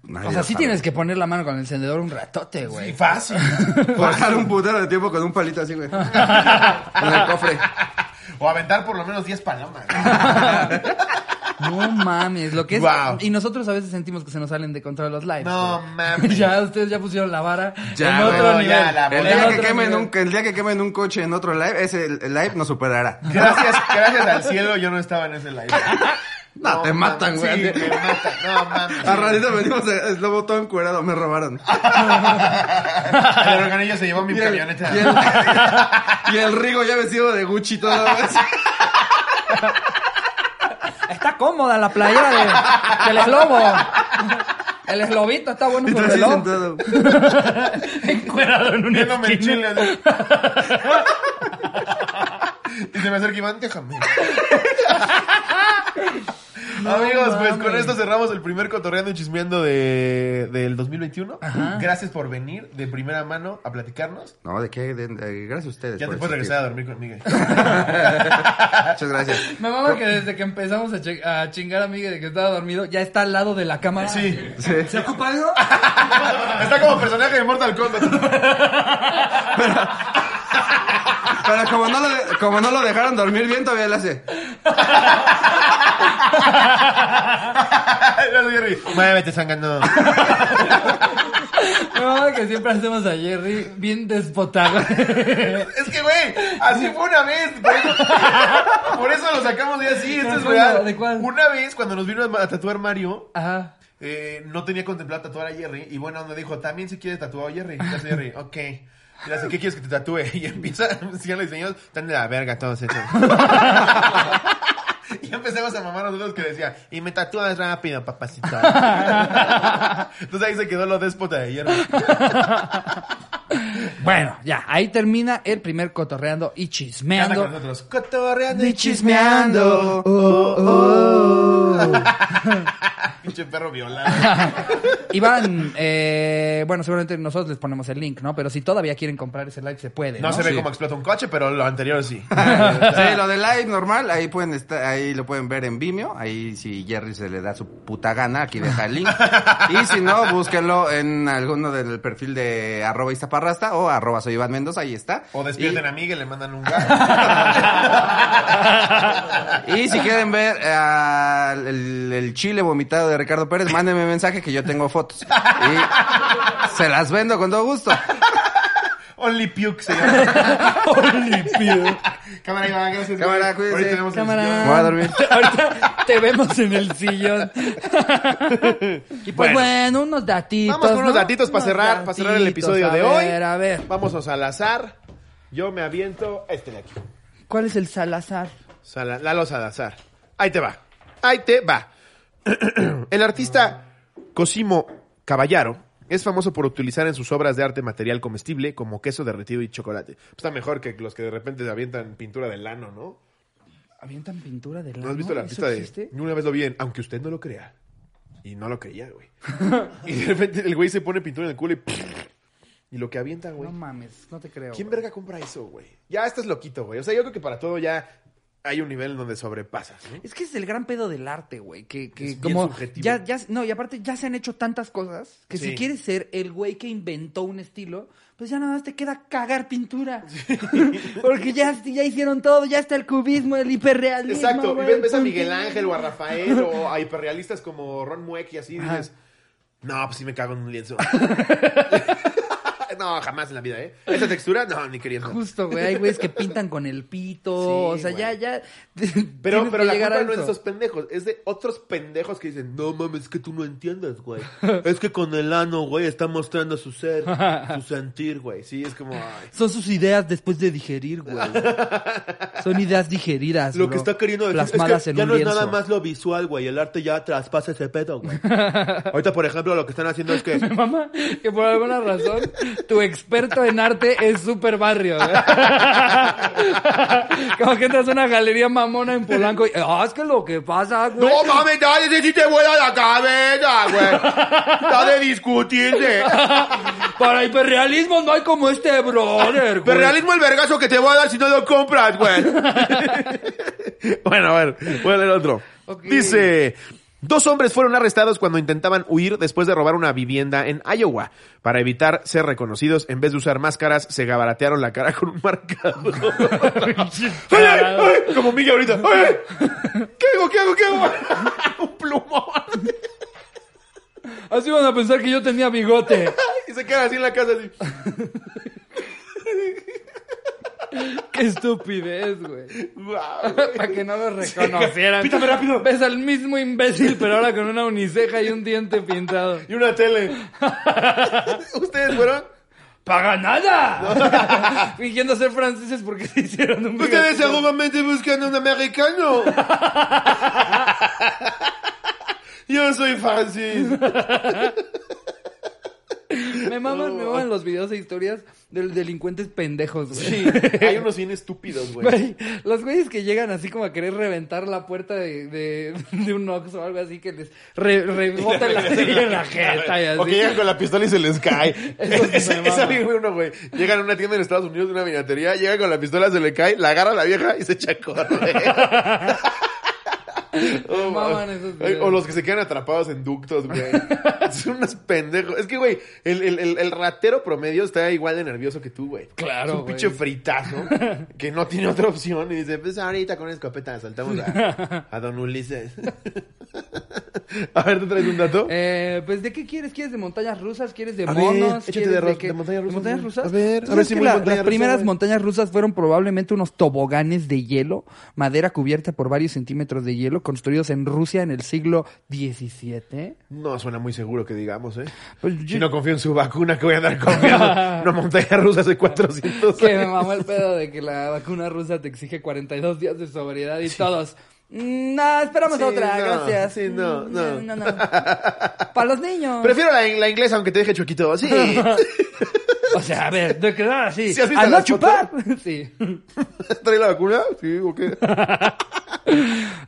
Nadie O sea, sí sabe. tienes que poner la mano con el encendedor un ratote, Sí, güey. fácil. *laughs* Pasar un putero de tiempo con un palito así, güey. en el cofre. O aventar por lo menos 10 palomas. *laughs* No mames, lo que es. Wow. Y nosotros a veces sentimos que se nos salen de control los lives. No güey. mames. *laughs* ya ustedes ya pusieron la vara Ya, en otro no, nivel. ya, la El día, que quemen nivel. un, el día que quemen un coche en otro live, ese el live nos superará. Gracias, gracias al cielo yo no estaba en ese live. No, te matan, güey. Sí, me matan. No mames. A ratito venimos el lobo todo encuerado, me robaron. *laughs* El organillo se llevó mi el, camioneta. y el- *laughs* y el Rigo ya vestido de Gucci todo. Está cómoda la playera de, del eslobo. El eslobito está bueno tú así reloj. Encuerado en el esquina. chile. así. *laughs* y se me acerca Iván, déjame. Amigos, pues con esto cerramos el primer cotorreando y chismeando de, del 2021. Ajá. Gracias por venir de primera mano a platicarnos. No, ¿de qué? De- de- gracias a ustedes. Ya te puedes existir. regresar a dormir conmigo. *laughs* *laughs* Muchas gracias. Me mama que desde que empezamos a chingar a Miguel de que estaba dormido, ya está al lado de la cámara. Sí. Sí. ¿Se ocupa algo? *laughs* Está como personaje de Mortal Kombat. Pero como no, lo de- como no lo dejaron dormir bien, todavía le hace. *laughs* Gracias, Jerry. Muévete. Me mama *laughs* que siempre hacemos a Jerry bien despotado. *laughs* Es que, güey, así fue una vez. Por eso, por eso lo sacamos de así. Esto ¿De es real. ¿De cuál? Una vez, cuando nos vino a tatuar Mario, Ajá. eh, no tenía contemplado tatuar a Jerry. Y bueno, me dijo, también si quiere tatuar a Jerry. Jerry, ok. Y le hace, ¿qué quieres que te tatúe? *laughs* Y empieza, sigan los diseños, están de la verga todos esos. *laughs* Y empezamos a mamar a nosotros que decía, y me tatúas rápido, papacito. *laughs* Entonces ahí se quedó lo déspota de Jerry. Bueno, ya, ahí termina el primer cotorreando y chismeando. con nosotros, cotorreando Y chismeando. chismeando. Oh, *laughs* Pinche perro violado. *laughs* Iván, eh, bueno, seguramente nosotros les ponemos el link, ¿no? Pero si todavía quieren comprar ese live, se puede, ¿no? No se ve Sí. cómo explota un coche, pero lo anterior sí. *laughs* Sí, lo de live normal, ahí pueden estar, ahí lo pueden ver en Vimeo, ahí si Jerry se le da su puta gana, aquí deja el link. Y si no, búsquenlo en alguno del perfil de arroba Iztaparrasta o arroba soy Iván Mendoza, ahí está. O despierten Y- a Miguel, le mandan un gato. *laughs* Y si quieren ver eh, el, el chile vomitado de Ricardo Pérez, mándenme mensaje que yo tengo fotos. Y se las vendo con todo gusto. Only Puke se llama. *laughs* Only Pew. Cámara, Iván, gracias. Cámara, cuídense. Ahorita tenemos el Cámara. sillón. Me voy a dormir. *laughs* Ahorita te vemos en el sillón. *laughs* y pues Bueno. bueno, unos datitos. Vamos con unos ¿no? datitos para cerrar, para cerrar el episodio a de hoy. ver, A ver, Vámonos al azar. Yo me aviento este de aquí. ¿cuál es el Salazar? Sala- Lalo Salazar. Ahí te va. Ahí te va. *clears throat* El artista Cosimo Caballaro es famoso por utilizar en sus obras de arte material comestible como queso derretido y chocolate. Pues está mejor que los que de repente avientan pintura de lano, ¿no? ¿Avientan pintura de lano? ¿No has visto ¿Eso artista de...? Yo Una vez lo vi en... Aunque usted no lo crea. Y no lo creía, güey. *laughs* y de repente el güey se pone pintura en el culo y... *laughs* Y lo que avienta, güey. No mames, no te creo. ¿Quién güey. verga compra eso, güey? Ya estás loquito, güey. O sea, yo creo que para todo ya hay un nivel donde sobrepasas, ¿no? Es que es el gran pedo del arte, güey. Que, que como. subjetivo. Ya, ya, no, y aparte ya se han hecho tantas cosas que Sí. si quieres ser el güey que inventó un estilo, pues ya nada más te queda cagar pintura. *laughs* Porque ya, ya hicieron todo, ya está el cubismo, el hiperrealismo. Exacto. Y ves, ves a el Miguel. Ángel o a Rafael o a hiperrealistas como Ron Mueck y así Ajá. dices, no, pues sí me cago en un lienzo. *laughs* no, jamás en la vida, ¿eh? Esa textura, no, ni queriendo. Justo, güey. Hay güeyes que pintan con el pito. Sí, o sea, güey. ya, ya. Pero, pero la culpa no es de eso. esos pendejos, es de otros pendejos que dicen, no mames, es que tú no entiendes, güey. *laughs* Es que con el ano, güey, está mostrando su ser, su sentir, güey. Sí, es como, ay. Son sus ideas después de digerir, güey. Son ideas digeridas. Lo bro. que está queriendo decir Plasmadas es que en ya no es nada más lo visual, güey. El arte ya traspasa ese pedo, güey. *laughs* Ahorita, por ejemplo, lo que están haciendo es que... *laughs* Mamá, que por alguna razón tu experto en arte es súper barrio. güey. *laughs* Como que entras a una galería mamona en Polanco y, ah, es que lo que pasa, güey. No mames, dale, ese sí te vuela la cabeza, güey. Está de discutirse. Para hiperrealismo no hay como este brother, güey. Pero realismo el vergazo que te voy a dar si no lo compras, güey. *laughs* bueno, a ver, voy a leer otro. Dice, dos hombres fueron arrestados cuando intentaban huir después de robar una vivienda en Iowa. Para evitar ser reconocidos, en vez de usar máscaras, se gabaratearon la cara con un marcador. *laughs* ¡Ay, ay, ay! Como Miguel ahorita. ¿Qué hago, qué hago, qué hago? *laughs* un plumón. Así van a pensar que yo tenía bigote. *laughs* Y se quedan así en la casa así. Estupidez, güey. Guau. *laughs* Para que no lo reconocieran. Pítame rápido. Ves al mismo imbécil, pero ahora con una uniceja y un diente pintado. Y una tele. *laughs* ¿Ustedes fueron? ¡Paga nada! *laughs* Fingiendo ser franceses porque se hicieron un Ustedes seguramente buscan un americano. Yo soy Francis. Me maman, me maman los videos e historias de delincuentes pendejos, güey. Sí, hay unos bien estúpidos, güey. Güey, los güeyes que llegan así como a querer reventar la puerta de, de, de un Ox o algo así que les re, rebota la *laughs* en la jeta y así. O que llegan con la pistola y se les cae. Ese mama. amigo uno, güey. Llegan a una tienda en Estados Unidos de una minatería, llega con la pistola, se le cae, la agarra a la vieja y se echa a correr. *laughs* Oh, maman man. esos Ay, videos. O los que se quedan atrapados en ductos, güey. *laughs* Son unos pendejos. Es que, güey, el, el, el, el ratero promedio está igual de nervioso que tú, güey. Claro, Es un pinche fritazo *laughs* que no tiene otra opción y dice, pues ahorita con escopeta saltamos a, a Don Ulises. *laughs* a ver, ¿tú traes un dato? Eh, pues, ¿de qué quieres? ¿Quieres de montañas rusas? ¿Quieres de A ver, monos? ¿Quieres de qué? de montañas rusas, güey. rusas? A ver, ¿Tú a sabes ver si la- montaña Las primeras montañas rusas fueron probablemente unos toboganes de hielo, madera cubierta por varios centímetros de hielo, construidos en Rusia en el siglo XVII. No suena muy seguro que digamos, ¿eh? Pues, Si no confío en su vacuna, que voy a andar confiando una montaña rusa hace 400 que me años. mamó el pedo de que la vacuna rusa te exige 42 días de sobriedad y todos. "Mm, No, esperamos Sí, otra, no, gracias. sí, no, Mm, no. no, no. Para los niños. Prefiero la, la inglesa, aunque te deje chuequito. Sí. *laughs* O sea, a ver, de quedar así. ¿Sí has visto ¿A no las chupar? Sí. *laughs* ¿Trae la vacuna? Sí, ¿o qué? *laughs*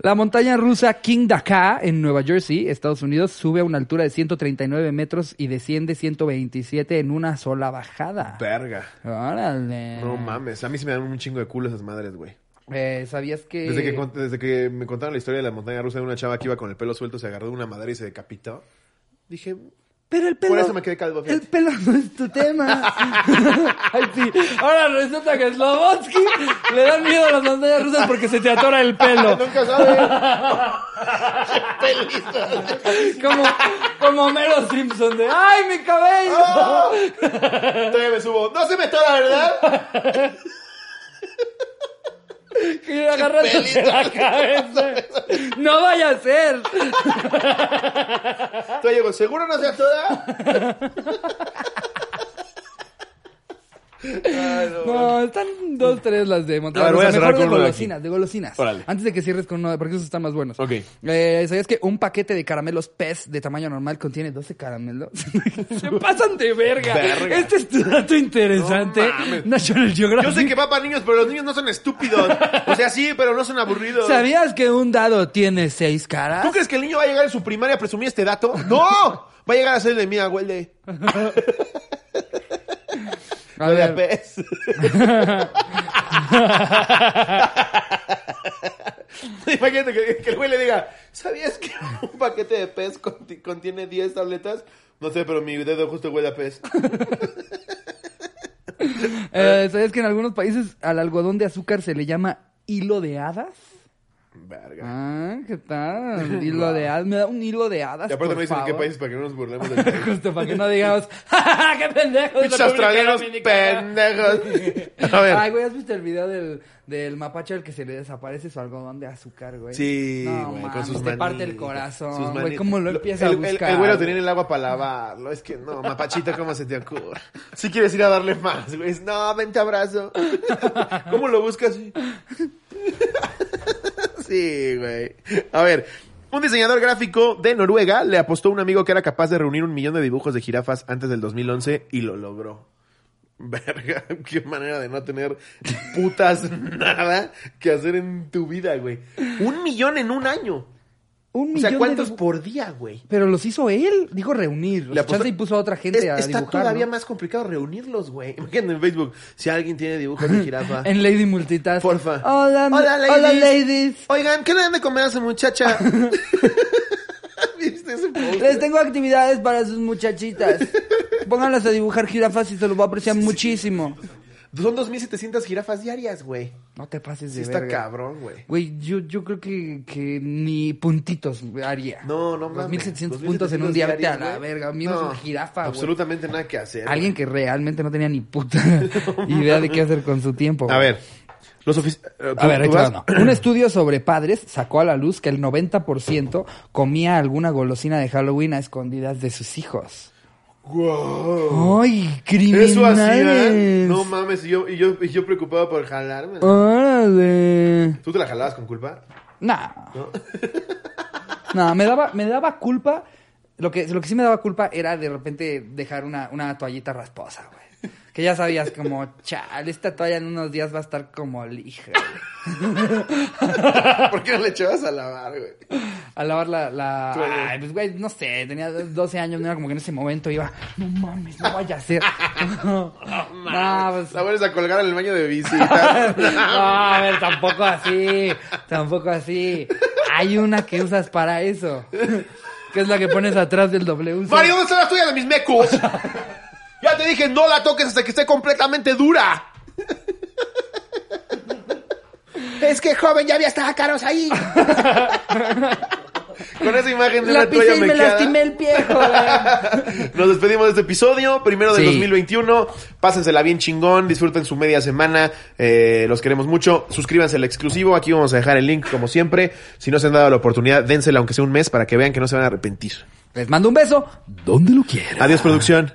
La montaña rusa King Dakar en Nueva Jersey, Estados Unidos, sube a una altura de 139 metros y desciende 127 en una sola bajada. Verga. Órale. No mames. A mí sí me dan un chingo de culo esas madres, güey. Eh, ¿Sabías que...? Desde que, cont- desde que me contaron la historia de la montaña rusa de una chava que iba con el pelo suelto, se agarró de una madera y se decapitó. Dije, Pero el pelo... Por eso me quedé calvo, El fíjate. pelo no es tu tema. *laughs* Ay, sí. Ahora resulta que Slobotsky le dan miedo a las montañas rusas porque se te atora el pelo. *laughs* nunca sabe. *laughs* Como, como Mero Simpson de ¡Ay, mi cabello! Todavía me subo. No se me está la verdad. Y agarrándose la *laughs* cabeza. No vaya a ser. Todavía llego, ¿seguro no sea toda? *laughs* Ay, no. No, están dos, tres las de A ver, voy cerrar Mejor de golosinas, de golosinas. Órale. Antes de que cierres con uno, porque esos están más buenos. Ok. Eh, ¿Sabías que un paquete de caramelos pez de tamaño normal contiene 12 caramelos? *laughs* Se pasan de verga. Verga. Este es tu dato interesante. No. National Geographic. Yo sé que va para niños, pero los niños no son estúpidos. O sea, sí, pero no son aburridos. ¿Sabías que un dado tiene seis caras? ¿Tú crees que el niño va a llegar en su primaria a presumir este dato? ¡No! Va a llegar a ser de mí, abuelde. *laughs* A Huele a ver, pez. *laughs* Imagínate que, que el güey le diga, ¿sabías que un paquete de pez conti- contiene 10 tabletas? No sé, pero mi dedo justo huele a pez. *laughs* eh, ¿sabías que en algunos países al algodón de azúcar se le llama hilo de hadas? Verga. Ah, ¿qué tal? *laughs* Hilo de hadas. Me da un hilo de hadas. y aparte por no dicen en qué países para que no nos burlemos del *laughs* país. Justo para que no digamos, *laughs* ¡Ja, ja, qué pendejos! Pinches australianos Dominicana". pendejos. A ver. Ay, güey, ¿has visto el video del, del mapache al que se le desaparece su algodón de azúcar, güey? Sí, no, güey, con sus te parte el corazón, sus güey. ¿cómo lo empieza el, a buscar? El, el güey? tenía el agua para lavarlo. Es que no, mapachito, ¿cómo se te ocurre? Si quieres ir a darle más, güey. No, vente abrazo. ¿Cómo lo buscas? Sí, güey. A ver, un diseñador gráfico de Noruega le apostó a un amigo que era capaz de reunir un millón de dibujos de jirafas antes del 2011 y lo logró. *laughs* Verga, qué manera de no tener putas *laughs* nada que hacer en tu vida, güey. Un millón en un año. Un O millón sea, de ¿cuántos por día, güey? Pero los hizo él, dijo reunir. Le apostó- y puso a otra gente Es- a está dibujar. todavía ¿no? más complicado reunirlos, güey. *laughs* Imagínate en Facebook, si alguien tiene dibujos de jirafa. *laughs* En Lady Multitask. Porfa. Hola, Hola, ladies. hola, ladies. Oigan, ¿qué le dan de comer a esa muchacha? *laughs* ¿Viste ese? Les tengo actividades para sus muchachitas. Pónganlas a dibujar jirafas y se los va a apreciar muchísimo. Son 2.700 jirafas diarias, güey. No te pases Sí de está verga. cabrón, güey. Güey, yo, yo creo que, que ni puntitos haría. No, no mames. 2.700 puntos en un día, vete a la verga. Menos No, una jirafa, güey. Absolutamente nada que hacer. Alguien que realmente no tenía ni puta *laughs* *laughs* idea de qué hacer con su tiempo. A ver, los eh, A ¿tú- ver, no. Un estudio sobre padres sacó a la luz que el 90% comía alguna golosina de Halloween a escondidas de sus hijos. Wow. ¡Ay, criminales! Eso hacían. No mames, y yo, y yo, y yo preocupado por jalarme. ¡Órale! ¿Tú te la jalabas con culpa? Nah. ¿No? No, *laughs* me daba, me daba culpa. Lo que, lo que sí me daba culpa era de repente dejar una, una toallita rasposa, güey. Que ya sabías como, chale, esta toalla en unos días va a estar como lija. *laughs* ¿Por qué no le echabas a lavar, güey? A lavar la, la... Ay, pues, güey, no sé, tenía 12 años, no era como que en ese momento iba, no mames, no vaya a ser. *laughs* *laughs* no, pues... La vuelves a colgar en el baño de visita. No, a ver, tampoco así, tampoco así. Hay una que usas para eso, que es la que pones atrás del WC. Mario, ¿dónde están las tuyas de mis mecos? Ya te dije, no la toques hasta que esté completamente dura. es que joven, ya había estado caros ahí. *laughs* Con esa imagen de La una pisé toalla y me mequeada. lastimé el pie. Nos despedimos de este episodio, primero del Sí. 2021. Pásensela bien chingón, disfruten su media semana. eh, los queremos mucho. Suscríbanse al exclusivo. Aquí vamos a dejar el link, como siempre. Si no se han dado la oportunidad, dénsela aunque sea un mes para que vean que no se van a arrepentir. Les mando un beso donde lo quieran. Adiós, producción.